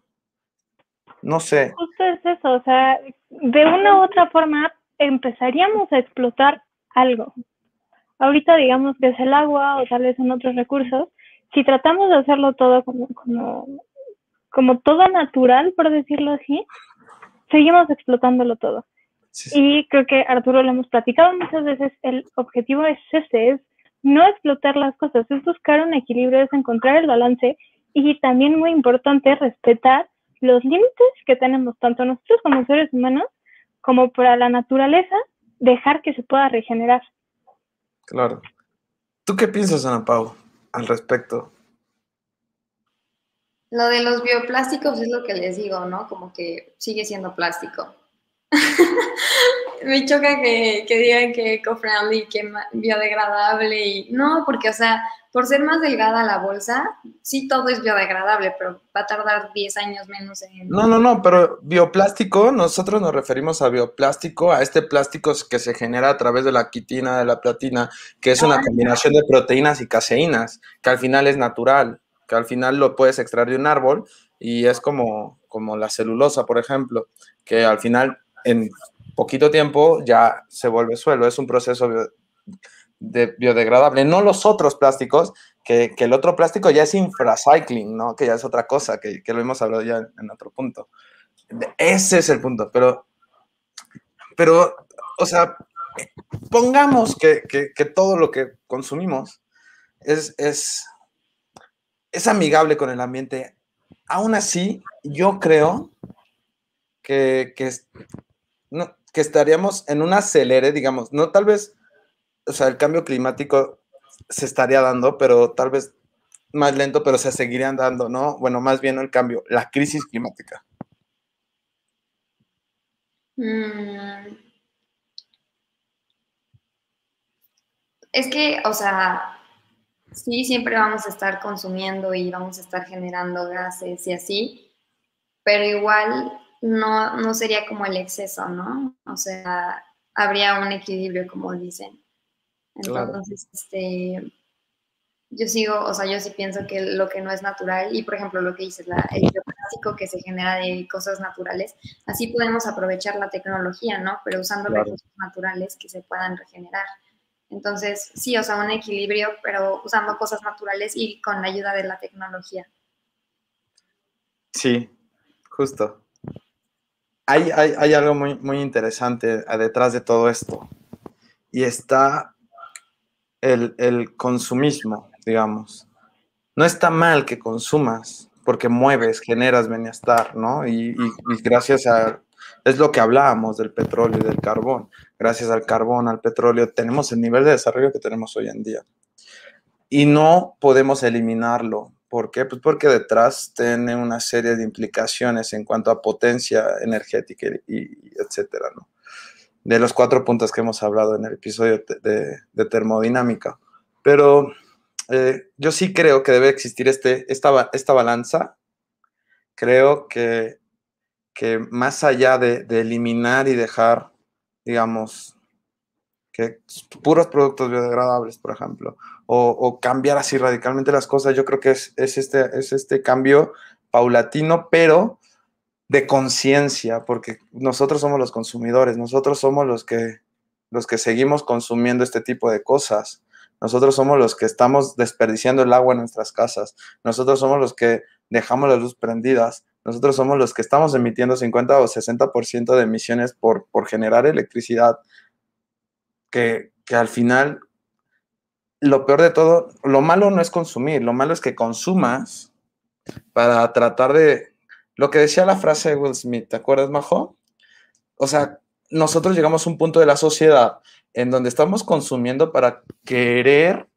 No sé. Justo es eso, o sea, de una u otra forma empezaríamos a explotar algo. Ahorita digamos que es el agua o tal vez son otros recursos. Si tratamos de hacerlo todo como, como, como todo natural, por decirlo así, seguimos explotándolo todo. Y creo que Arturo lo hemos platicado muchas veces, el objetivo es ese, es no explotar las cosas, es buscar un equilibrio, es encontrar el balance y también muy importante respetar los límites que tenemos tanto nosotros como seres humanos como para la naturaleza, dejar que se pueda regenerar. Claro. ¿Tú qué piensas, Ana Pau, al respecto? Lo de los bioplásticos es lo que les digo, ¿no? Como que sigue siendo plástico. Me choca que, que, digan que eco-friendly, que biodegradable y no, porque, o sea, por ser más delgada la bolsa, sí todo es biodegradable, pero va a tardar 10 años menos en... No, no, no, pero bioplástico, nosotros nos referimos a bioplástico, a este plástico que se genera a través de la quitina, de la platina, que es una ah. combinación de proteínas y caseínas, que al final es natural, que al final lo puedes extraer de un árbol y es como, como la celulosa, por ejemplo, que al final en poquito tiempo ya se vuelve suelo, es un proceso de biodegradable, no los otros plásticos, que, el otro plástico ya es infracycling, ¿no? Que ya es otra cosa, que, lo hemos hablado ya en, otro punto. Ese es el punto, pero, pero, o sea, pongamos que, todo lo que consumimos es, es, es amigable con el ambiente. Aún así, yo creo que, que, que estaríamos en un acelere, digamos, no tal vez o sea, el cambio climático se estaría dando, pero tal vez más lento, pero se seguirían dando, ¿no? Bueno, más bien el cambio, la crisis climática. Mm. Es que, o sea, sí, siempre vamos a estar consumiendo y vamos a estar generando gases y así, pero igual no, no sería como el exceso, ¿no? O sea, habría un equilibrio, como dicen. Entonces, este, yo sigo, o sea, yo sí pienso que lo que no es natural, y por ejemplo lo que dices, la, el plástico que se genera de cosas naturales, así podemos aprovechar la tecnología, ¿no? Pero usando recursos naturales que se puedan regenerar. Entonces, sí, o sea, un equilibrio, pero usando cosas naturales y con la ayuda de la tecnología. Sí, justo. Hay, hay, algo muy, muy interesante detrás de todo esto. Y está el, consumismo, digamos. No está mal que consumas, porque mueves, generas bienestar, ¿no? Y, gracias a, es lo que hablábamos del petróleo y del carbón. Gracias al carbón, al petróleo, tenemos el nivel de desarrollo que tenemos hoy en día. Y no podemos eliminarlo. ¿Por qué? Pues porque detrás tiene una serie de implicaciones en cuanto a potencia energética y etcétera, ¿no? de los cuatro puntos que hemos hablado en el episodio de, termodinámica. Pero eh, yo sí creo que debe existir este, esta, esta balanza. Creo que, que más allá de, eliminar y dejar, digamos, que puros productos biodegradables, por ejemplo, o, cambiar así radicalmente las cosas, yo creo que es, es, este, es este cambio paulatino, pero de conciencia, porque nosotros somos los consumidores, nosotros somos los que, los que seguimos consumiendo este tipo de cosas. Nosotros somos los que estamos desperdiciando el agua en nuestras casas. Nosotros somos los que dejamos las luces prendidas. nosotros somos los que estamos emitiendo 50 o 60% de emisiones por, por generar electricidad, que, que al final, lo peor de todo, lo malo no es consumir, lo malo es que consumas para tratar de, lo que decía la frase de Will Smith, ¿te acuerdas, Majo? O sea, nosotros llegamos a un punto de la sociedad en donde estamos consumiendo para querer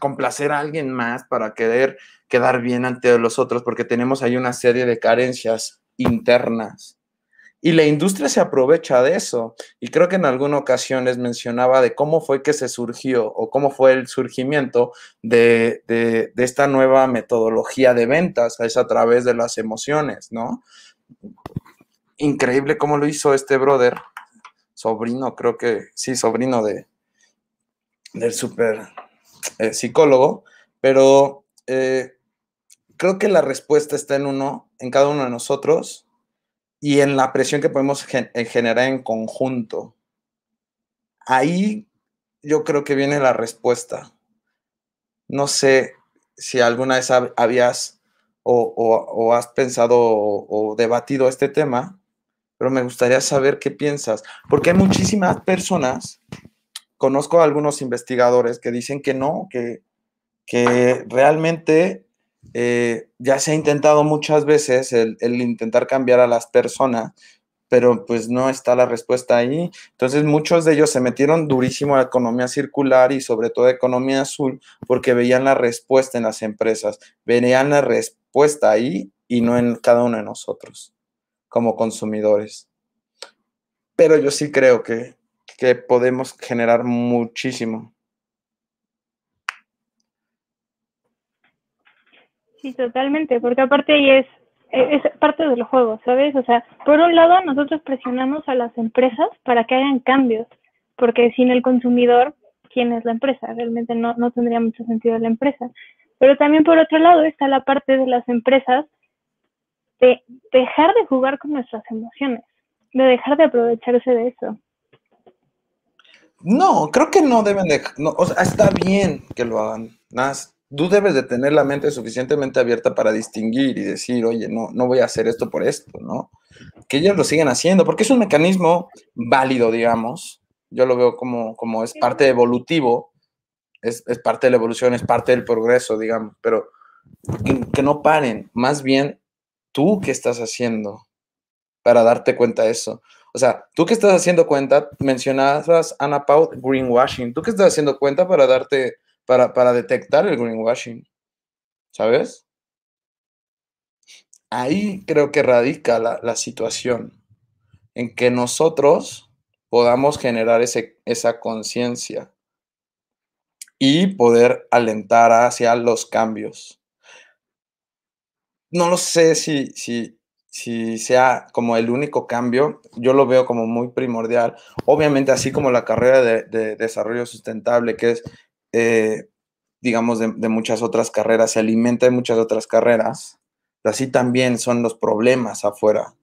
complacer a alguien más, para querer quedar bien ante los otros, porque tenemos ahí una serie de carencias internas. Y la industria se aprovecha de eso. Y creo que en alguna ocasión les mencionaba de cómo fue que se surgió o cómo fue el surgimiento de, de, esta nueva metodología de ventas, es a través de las emociones, ¿no? Increíble cómo lo hizo este brother sobrino, creo que sí, sobrino de, del super eh, psicólogo, pero eh, creo que la respuesta está en uno, en cada uno de nosotros y en la presión que podemos eh, generar en conjunto. Ahí yo creo que viene la respuesta. No sé si alguna vez habías o, has pensado o debatido este tema, pero me gustaría saber qué piensas, porque hay muchísimas personas, conozco a algunos investigadores que dicen que no, que, que realmente eh, ya se ha intentado muchas veces el, intentar cambiar a las personas, pero pues no está la respuesta ahí. Entonces muchos de ellos se metieron durísimo a economía circular y sobre todo a economía azul porque veían la respuesta en las empresas, veían la respuesta ahí y no en cada uno de nosotros como consumidores. Pero yo sí creo que, que podemos generar muchísimo. Sí, totalmente, porque aparte ahí es, es parte del juego, ¿sabes? O sea, por un lado nosotros presionamos a las empresas para que hagan cambios, porque sin el consumidor, ¿quién es la empresa? Realmente no, no tendría mucho sentido la empresa. Pero también por otro lado está la parte de las empresas de dejar de jugar con nuestras emociones, de dejar de aprovecharse de eso. No, creo que no deben de, o sea, está bien que lo hagan. Nada, tú debes de tener la mente suficientemente abierta para distinguir y decir, oye, no, no voy a hacer esto por esto, ¿no? Que ellos lo siguen haciendo, porque es un mecanismo válido, digamos. Yo lo veo como, como es parte evolutivo, es, es parte de la evolución, es parte del progreso, digamos, pero que no paren, más bien ¿Tú qué estás haciendo para darte cuenta de eso? O sea, ¿tú qué estás haciendo cuenta? Mencionabas, Ana Pau, greenwashing. ¿Tú qué estás haciendo cuenta para darte, para, para detectar el greenwashing? ¿Sabes? Ahí creo que radica la, la situación, en que nosotros podamos generar ese, esa conciencia y poder alentar hacia los cambios no lo sé si, si, si sea como el único cambio, yo lo veo como muy primordial. Obviamente, así como la carrera de, desarrollo sustentable, que es, eh, digamos, de, muchas otras carreras, se alimenta de muchas otras carreras, así también son los problemas afuera.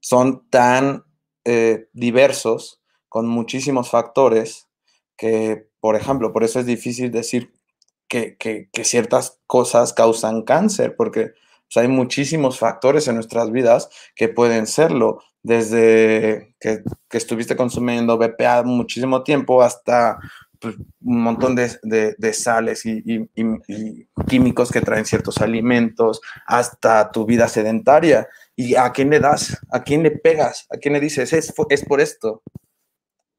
Son tan eh, diversos, con muchísimos factores, que, por ejemplo, por eso es difícil decir que, que ciertas cosas causan cáncer, porque hay muchísimos factores en nuestras vidas que pueden serlo, desde que, estuviste consumiendo BPA muchísimo tiempo hasta pues, un montón de, sales y, químicos que traen ciertos alimentos, hasta tu vida sedentaria. ¿Y a quién le das? ¿A quién le pegas? ¿A quién le dices? Es, es por esto.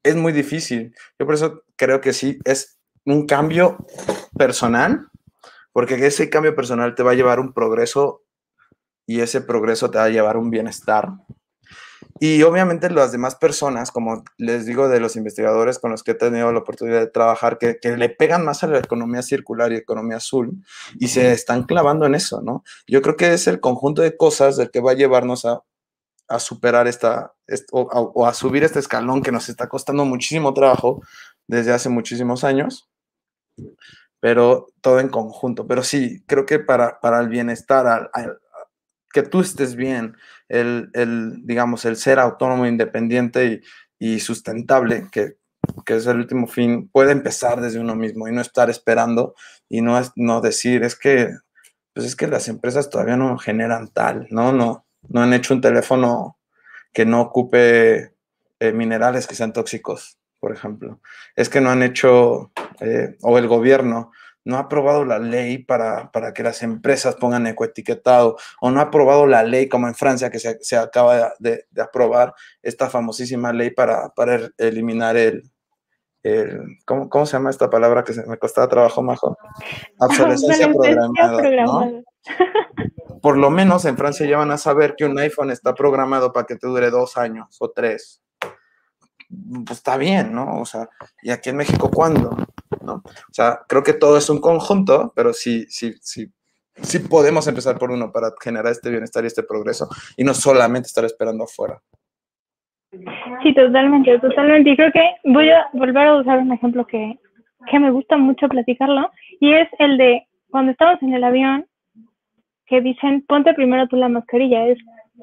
Es muy difícil. Yo por eso creo que sí, es un cambio personal, porque ese cambio personal te va a llevar un progreso y ese progreso te va a llevar un bienestar. Y obviamente las demás personas, como les digo de los investigadores con los que he tenido la oportunidad de trabajar, que, le pegan más a la economía circular y economía azul y se están clavando en eso, ¿no? Yo creo que es el conjunto de cosas del que va a llevarnos a, superar esta, o, a, subir este escalón que nos está costando muchísimo trabajo desde hace muchísimos años, pero todo en conjunto. Pero sí, creo que para, para el bienestar, al, que tú estés bien, el, digamos, el ser autónomo, independiente y, sustentable, que, es el último fin, puede empezar desde uno mismo y no estar esperando y no, es, no decir, es que pues es que las empresas todavía no generan tal, ¿no? No, no han hecho un teléfono que no ocupe eh, minerales que sean tóxicos, por ejemplo. Es que no han hecho, eh, o el gobierno no ha aprobado la ley para, que las empresas pongan ecoetiquetado, o no ha aprobado la ley como en Francia, que se, acaba de, aprobar esta famosísima ley para, para eliminar el, ¿cómo, se llama esta palabra que me costaba trabajo, Majo? Obsolescencia programada. Por lo menos en Francia ya van a saber que un iPhone está programado para que te dure dos años o tres. Pues está bien, ¿no? O sea, ¿y aquí en México cuándo? ¿No? O sea, creo que todo es un conjunto, pero sí, sí, sí, sí podemos empezar por uno para generar este bienestar y este progreso y no solamente estar esperando afuera. Sí, totalmente, totalmente. Y creo que voy a volver a usar un ejemplo que, que me gusta mucho platicarlo, y es el de cuando estamos en el avión, que dicen, ponte primero tú la mascarilla. Es,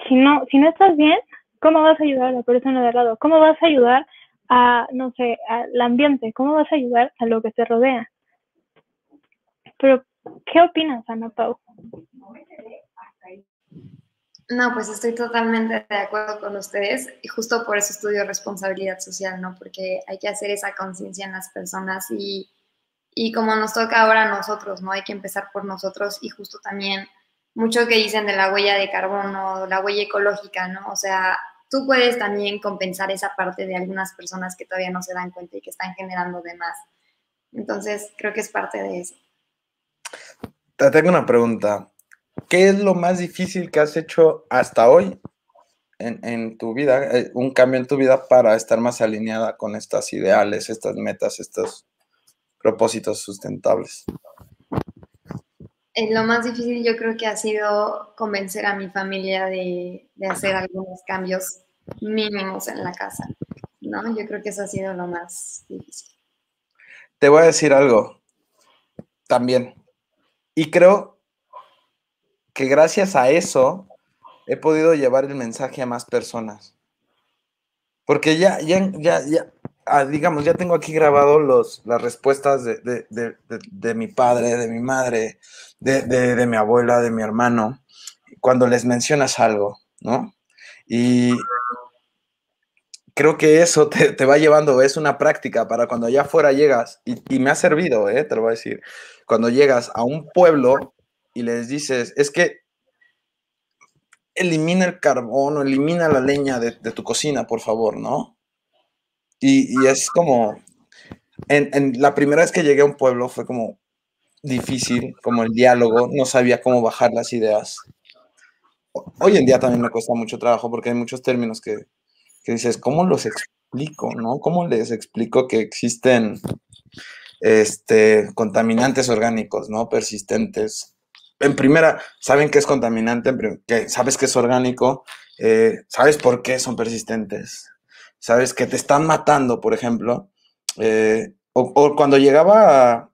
si no, si no estás bien, ¿cómo vas a ayudar a la persona de al lado? ¿Cómo vas a ayudar a, no sé, al ambiente? ¿Cómo vas a ayudar a lo que te rodea? Pero, ¿qué opinas, Ana Pau? No, pues estoy totalmente de acuerdo con ustedes y justo por eso estudio responsabilidad social, ¿no? Porque hay que hacer esa conciencia en las personas y, y como nos toca ahora a nosotros, ¿no? Hay que empezar por nosotros y justo también mucho que dicen de la huella de carbono, la huella ecológica, ¿no? O sea, tú puedes también compensar esa parte de algunas personas que todavía no se dan cuenta y que están generando de más. Entonces, creo que es parte de eso. Te tengo una pregunta. ¿Qué es lo más difícil que has hecho hasta hoy en, tu vida, eh, un cambio en tu vida para estar más alineada con estas ideales, estas metas, estos propósitos sustentables? Eh, lo más difícil yo creo que ha sido convencer a mi familia de, de, hacer algunos cambios mínimos en la casa, ¿no? Yo creo que eso ha sido lo más difícil. Te voy a decir algo también. Y creo que gracias a eso he podido llevar el mensaje a más personas. Porque ya, ya, ya, ya, ah, digamos, ya tengo aquí grabado los, las respuestas de, mi padre, de mi madre, de, mi abuela, de mi hermano, cuando les mencionas algo, ¿no? Y creo que eso te, va llevando, es una práctica para cuando allá afuera llegas, y, y, me ha servido, ¿eh? te lo voy a decir, cuando llegas a un pueblo y les dices, es que elimina el carbón o elimina la leña de, tu cocina, por favor, ¿no? Y, es como, en, la primera vez que llegué a un pueblo fue como difícil, como el diálogo, no sabía cómo bajar las ideas. Hoy en día también me cuesta mucho trabajo porque hay muchos términos que, que dices, ¿cómo los explico, no? ¿Cómo les explico que existen este, contaminantes orgánicos, ¿no? Persistentes, en primera, saben que es contaminante, sabes que es orgánico, eh, sabes por qué son persistentes, sabes que te están matando, por ejemplo, eh, o, cuando llegaba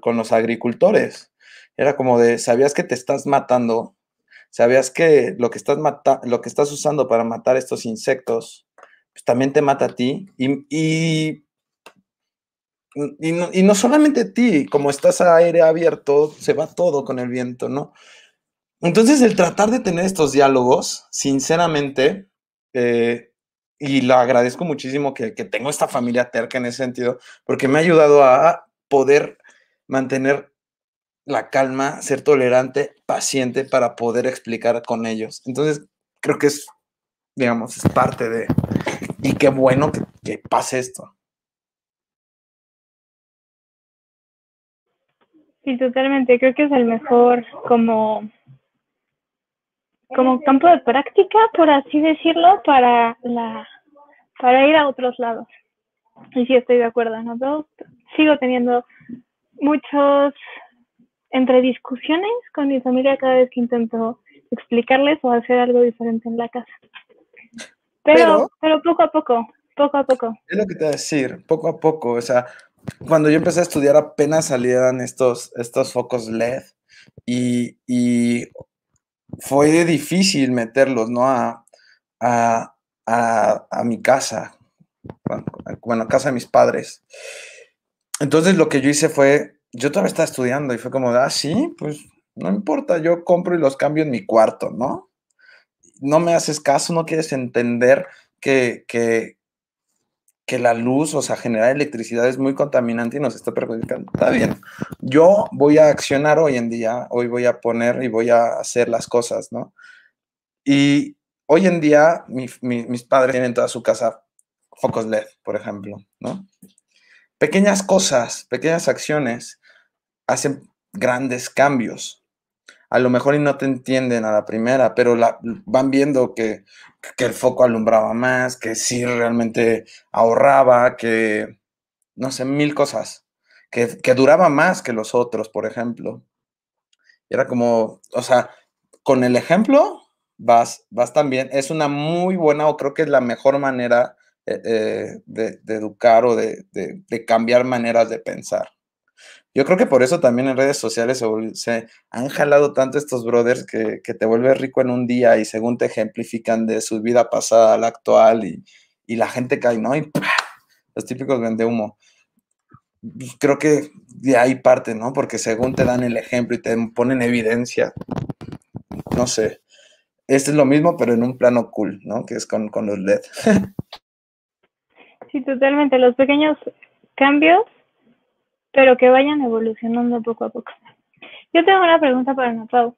con los agricultores, era como de, sabías que te estás matando, sabías que lo que estás, lo que estás usando para matar estos insectos, pues también te mata a ti, y y no, y no solamente ti, como estás a aire abierto, se va todo con el viento, ¿no? Entonces, el tratar de tener estos diálogos, sinceramente, eh, y lo agradezco muchísimo que, que, tengo esta familia terca en ese sentido, porque me ha ayudado a poder mantener la calma, ser tolerante, paciente para poder explicar con ellos. Entonces, creo que es, digamos, es parte de, y qué bueno que, que pase esto. Sí, totalmente. Creo que es el mejor como, como campo de práctica, por así decirlo, para la para ir a otros lados. Y sí estoy de acuerdo, ¿no? sigo teniendo muchos entre discusiones con mi familia cada vez que intento explicarles o hacer algo diferente en la casa. Pero, pero, pero poco a poco, poco a poco. Es lo que te voy a decir, poco a poco, o sea, cuando yo empecé a estudiar apenas salieran estos, estos focos LED y, y fue difícil meterlos, ¿no? A, a, a, mi casa, bueno, a casa de mis padres. Entonces lo que yo hice fue yo todavía estaba estudiando y fue como, ah, sí, pues no importa, yo compro y los cambio en mi cuarto, ¿no? No me haces caso, no quieres entender que, que, que la luz, o sea, generar electricidad es muy contaminante y nos está perjudicando. Está bien. Yo voy a accionar hoy en día, hoy voy a poner y voy a hacer las cosas, ¿no? Y hoy en día mis padres tienen toda su casa focos LED, por ejemplo, ¿no? Pequeñas cosas, pequeñas acciones hacen grandes cambios. A lo mejor y no te entienden a la primera, pero la, van viendo que, el foco alumbraba más, que sí realmente ahorraba, que, no sé, mil cosas, que, que duraba más que los otros, por ejemplo. Era como, o sea, con el ejemplo vas, vas también. Es una muy buena, o creo que es la mejor manera eh, eh, de, educar o de, cambiar maneras de pensar. Yo creo que por eso también en redes sociales se, han jalado tanto estos brothers que, te vuelves rico en un día y según te ejemplifican de su vida pasada a la actual y, la gente cae, ¿no? Y los típicos vende humo. Creo que de ahí parte, ¿no? Porque según te dan el ejemplo y te ponen evidencia, no sé. Este es lo mismo, pero en un plano cool, ¿no? Que es con, con los LED. Sí, totalmente. Los pequeños cambios, pero que vayan evolucionando poco a poco. Yo tengo una pregunta para Napau.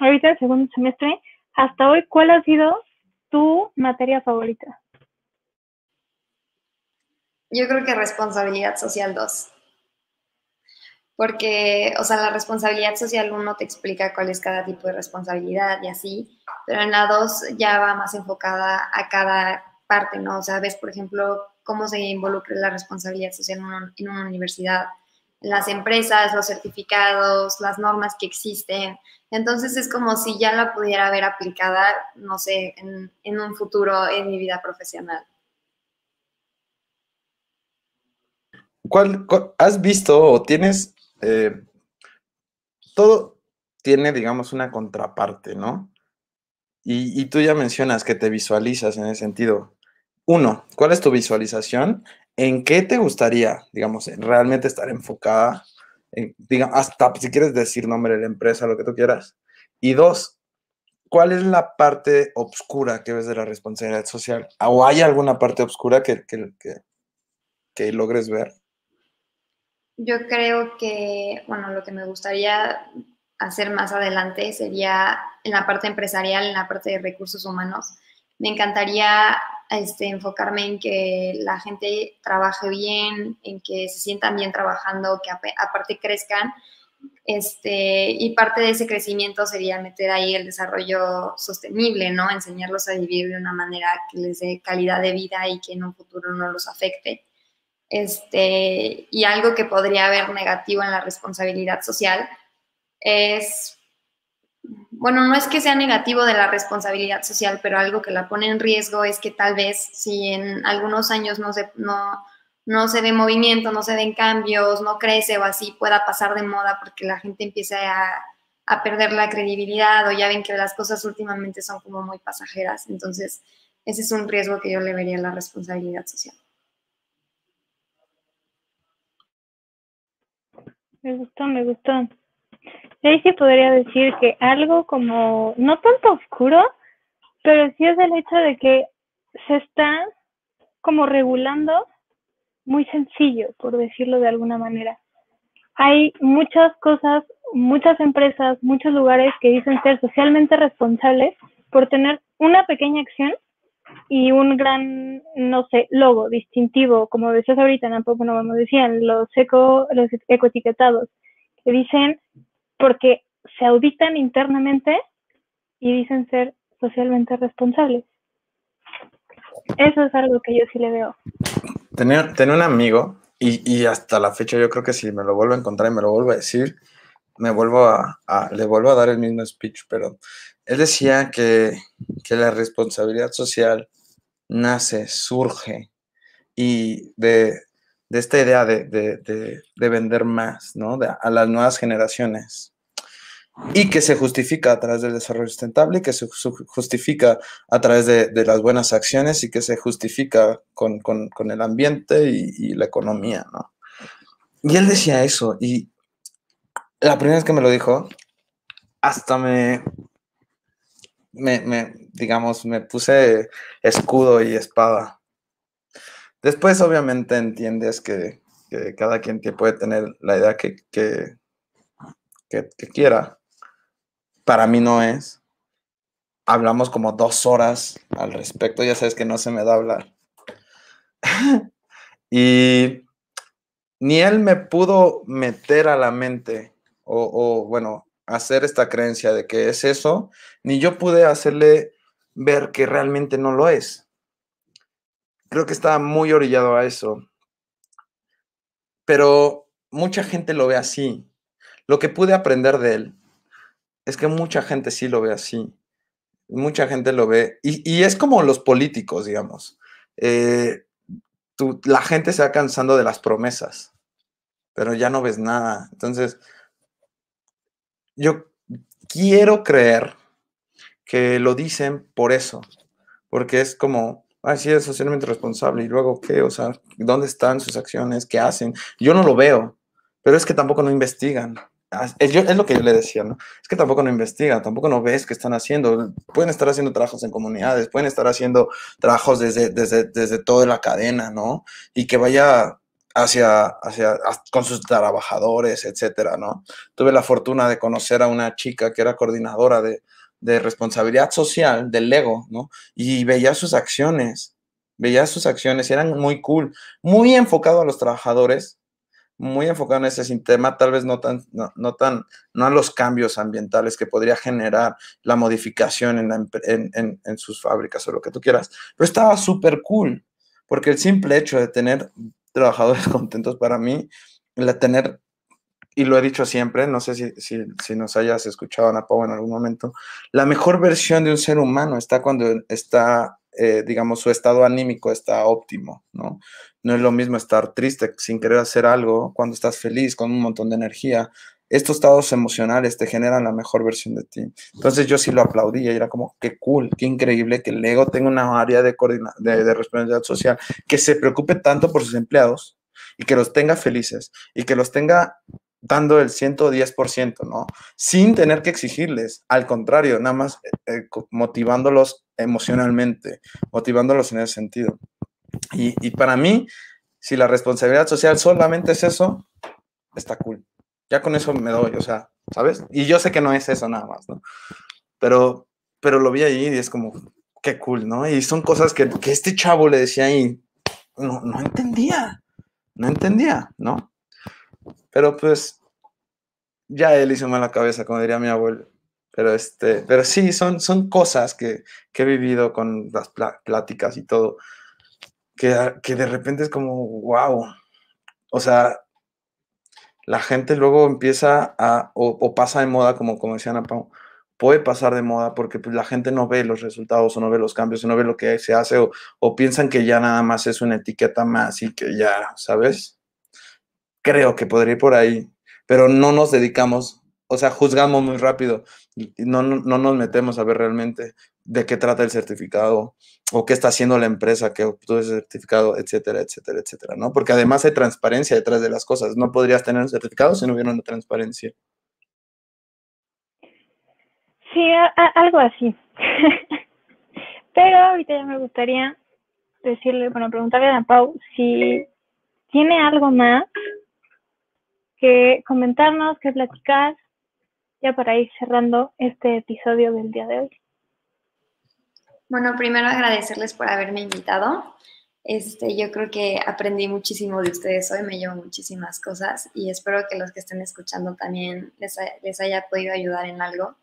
Ahorita en segundo semestre, hasta hoy, ¿cuál ha sido tu materia favorita? Yo creo que responsabilidad social 2. Porque, o sea, la responsabilidad social 1 te explica cuál es cada tipo de responsabilidad y así, pero en la 2 ya va más enfocada a cada parte, ¿no? O sea, ves, por ejemplo, cómo se involucra la responsabilidad social en una, universidad, las empresas, los certificados, las normas que existen. Entonces es como si ya la pudiera ver aplicada, no sé, en, un futuro en mi vida profesional. ¿Cuál, has visto o tienes, eh, todo tiene, digamos, una contraparte, ¿no? Y, tú ya mencionas que te visualizas en ese sentido uno, ¿cuál es tu visualización? ¿En qué te gustaría, digamos, realmente estar enfocada? En, hasta si quieres decir nombre de la empresa, lo que tú quieras. Y dos, ¿cuál es la parte oscura que ves de la responsabilidad social? ¿O hay alguna parte oscura que, que logres ver? Yo creo que, bueno, lo que me gustaría hacer más adelante sería en la parte empresarial, en la parte de recursos humanos. Me encantaría este, enfocarme en que la gente trabaje bien, en que se sientan bien trabajando, que aparte crezcan. Este, y parte de ese crecimiento sería meter ahí el desarrollo sostenible, ¿no? Enseñarlos a vivir de una manera que les dé calidad de vida y que en un futuro no los afecte. Este, y algo que podría haber negativo en la responsabilidad social es bueno, no es que sea negativo de la responsabilidad social, pero algo que la pone en riesgo es que tal vez si en algunos años no se, no, no se ve movimiento, no se ven cambios, no crece o así, pueda pasar de moda porque la gente empiece a, a perder la credibilidad o ya ven que las cosas últimamente son como muy pasajeras. Entonces, ese es un riesgo que yo le vería a la responsabilidad social. Me gustó, me gustó. Sí, sí podría decir que algo como, no tanto oscuro, pero sí es el hecho de que se está como regulando muy sencillo, por decirlo de alguna manera. Hay muchas cosas, muchas empresas, muchos lugares que dicen ser socialmente responsables por tener una pequeña acción y un gran, no sé, logo distintivo, como decías ahorita, tampoco no vamos decían, los eco, los ecoetiquetados, que dicen porque se auditan internamente y dicen ser socialmente responsables. Eso es algo que yo sí le veo. Tenía, un amigo y, hasta la fecha yo creo que si me lo vuelvo a encontrar y me lo vuelvo a decir, me vuelvo a, le vuelvo a dar el mismo speech, pero él decía que, la responsabilidad social nace, surge y de, esta idea de, vender más, ¿no? a las nuevas generaciones y que se justifica a través del desarrollo sustentable, que se justifica a través de, las buenas acciones y que se justifica con, el ambiente y, la economía, ¿no? y él decía eso, y la primera vez que me lo dijo, hasta me, me, digamos, me puse escudo y espada. Después, obviamente, entiendes que, cada quien puede tener la idea que, que, que, quiera. Para mí no es. Hablamos como dos horas al respecto, ya sabes que no se me da hablar. y ni él me pudo meter a la mente, o, bueno, hacer esta creencia de que es eso, ni yo pude hacerle ver que realmente no lo es. Creo que estaba muy orillado a eso. Pero mucha gente lo ve así. Lo que pude aprender de él es que mucha gente sí lo ve así. Mucha gente lo ve. Y, es como los políticos, digamos. Eh, la gente se va cansando de las promesas, pero ya no ves nada. Entonces, yo quiero creer que lo dicen por eso, porque es como, ay, sí, es socialmente responsable, y luego, ¿qué? O sea, ¿dónde están sus acciones? ¿Qué hacen? Yo no lo veo, pero es que tampoco no investigan. Es, es, lo que yo le decía, ¿no? Es que tampoco no investigan, tampoco no ves qué están haciendo. Pueden estar haciendo trabajos en comunidades, pueden estar haciendo trabajos desde, desde, desde toda la cadena, ¿no? Y que vaya hacia, hacia, con sus trabajadores, etcétera, ¿no? Tuve la fortuna de conocer a una chica que era coordinadora de, de responsabilidad social del Lego, ¿no? Y veía sus acciones, veía sus acciones eran muy cool, muy enfocado a los trabajadores, muy enfocado en ese sistema, tal vez no tan, no, tan, no a los cambios ambientales que podría generar la modificación en, en, en sus fábricas o lo que tú quieras, pero estaba súper cool, porque el simple hecho de tener trabajadores contentos para mí, la tener, y lo he dicho siempre, no sé si, si, si nos hayas escuchado, Ana Pau, en algún momento, la mejor versión de un ser humano está cuando está, eh, digamos, su estado anímico está óptimo, ¿no? No es lo mismo estar triste sin querer hacer algo cuando estás feliz, con un montón de energía. Estos estados emocionales te generan la mejor versión de ti. Entonces yo sí lo aplaudía y era como, qué cool, qué increíble que el Lego tenga una área de, de, de responsabilidad social que se preocupe tanto por sus empleados y que los tenga felices y que los tenga dando el 110%, ¿no? Sin tener que exigirles, al contrario, nada más eh, eh, motivándolos emocionalmente, motivándolos en ese sentido. Y, y, para mí, si la responsabilidad social solamente es eso, está cool. Ya con eso me doy, o sea, ¿sabes? Y yo sé que no es eso nada más, ¿no? Pero, pero lo vi ahí y es como, qué cool, ¿no? Y son cosas que, que este chavo le decía ahí, no, no entendía, no entendía, ¿no? Pero pues ya él hizo mal la cabeza, como diría mi abuelo. Pero, este, pero sí, son, son cosas que, que he vivido con las pláticas y todo, que, que de repente es como, wow. O sea, la gente luego empieza a, o, pasa de moda, como, como decía Ana Pau, puede pasar de moda porque pues, la gente no ve los resultados o no ve los cambios o no ve lo que se hace o, o piensan que ya nada más es una etiqueta más y que ya, ¿sabes? Creo que podría ir por ahí, pero no nos dedicamos, o sea, juzgamos muy rápido y no, no, nos metemos a ver realmente de qué trata el certificado o qué está haciendo la empresa que obtuvo ese certificado, etcétera, etcétera, etcétera, ¿no? Porque además hay transparencia detrás de las cosas. No podrías tener un certificado si no hubiera una transparencia. Sí, algo así. Pero ahorita ya me gustaría decirle, bueno, preguntarle a Pau si tiene algo más que comentarnos, que platicar, ya para ir cerrando este episodio del día de hoy. Bueno, primero agradecerles por haberme invitado. Este, yo creo que aprendí muchísimo de ustedes hoy, me llevo muchísimas cosas y espero que los que estén escuchando también les, les haya podido ayudar en algo.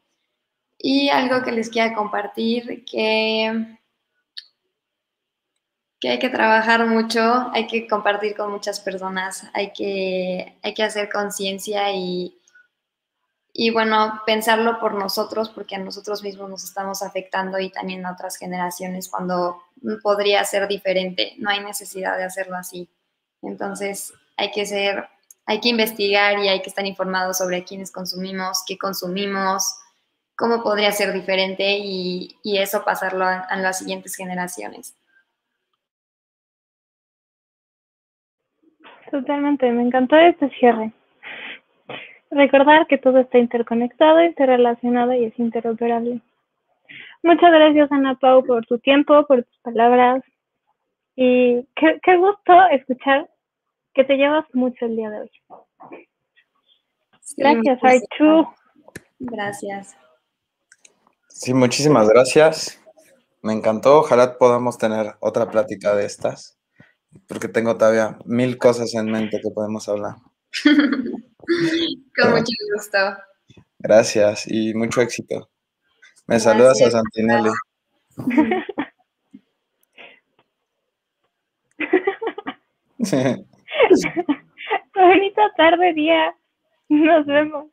Y algo que les quiera compartir, que que hay que trabajar mucho, hay que compartir con muchas personas, hay que, hay que hacer conciencia y, y, bueno, pensarlo por nosotros, porque a nosotros mismos nos estamos afectando y también a otras generaciones cuando podría ser diferente, no hay necesidad de hacerlo así. Entonces, hay que ser, hay que investigar y hay que estar informados sobre quiénes consumimos, qué consumimos, cómo podría ser diferente y, y eso pasarlo a las siguientes generaciones. Totalmente, me encantó este cierre. Recordar que todo está interconectado, interrelacionado y es interoperable. Muchas gracias, Ana Pau, por tu tiempo, por tus palabras. Y qué, qué gusto escuchar que te llevas mucho el día de hoy. Gracias, Archu. Gracias. Sí, muchísimas gracias. Me encantó. Ojalá podamos tener otra plática de estas, porque tengo todavía mil cosas en mente que podemos hablar. Con mucho gusto. Gracias y mucho éxito. Me saludas a Santinelli. Bonita tarde, día. Nos vemos.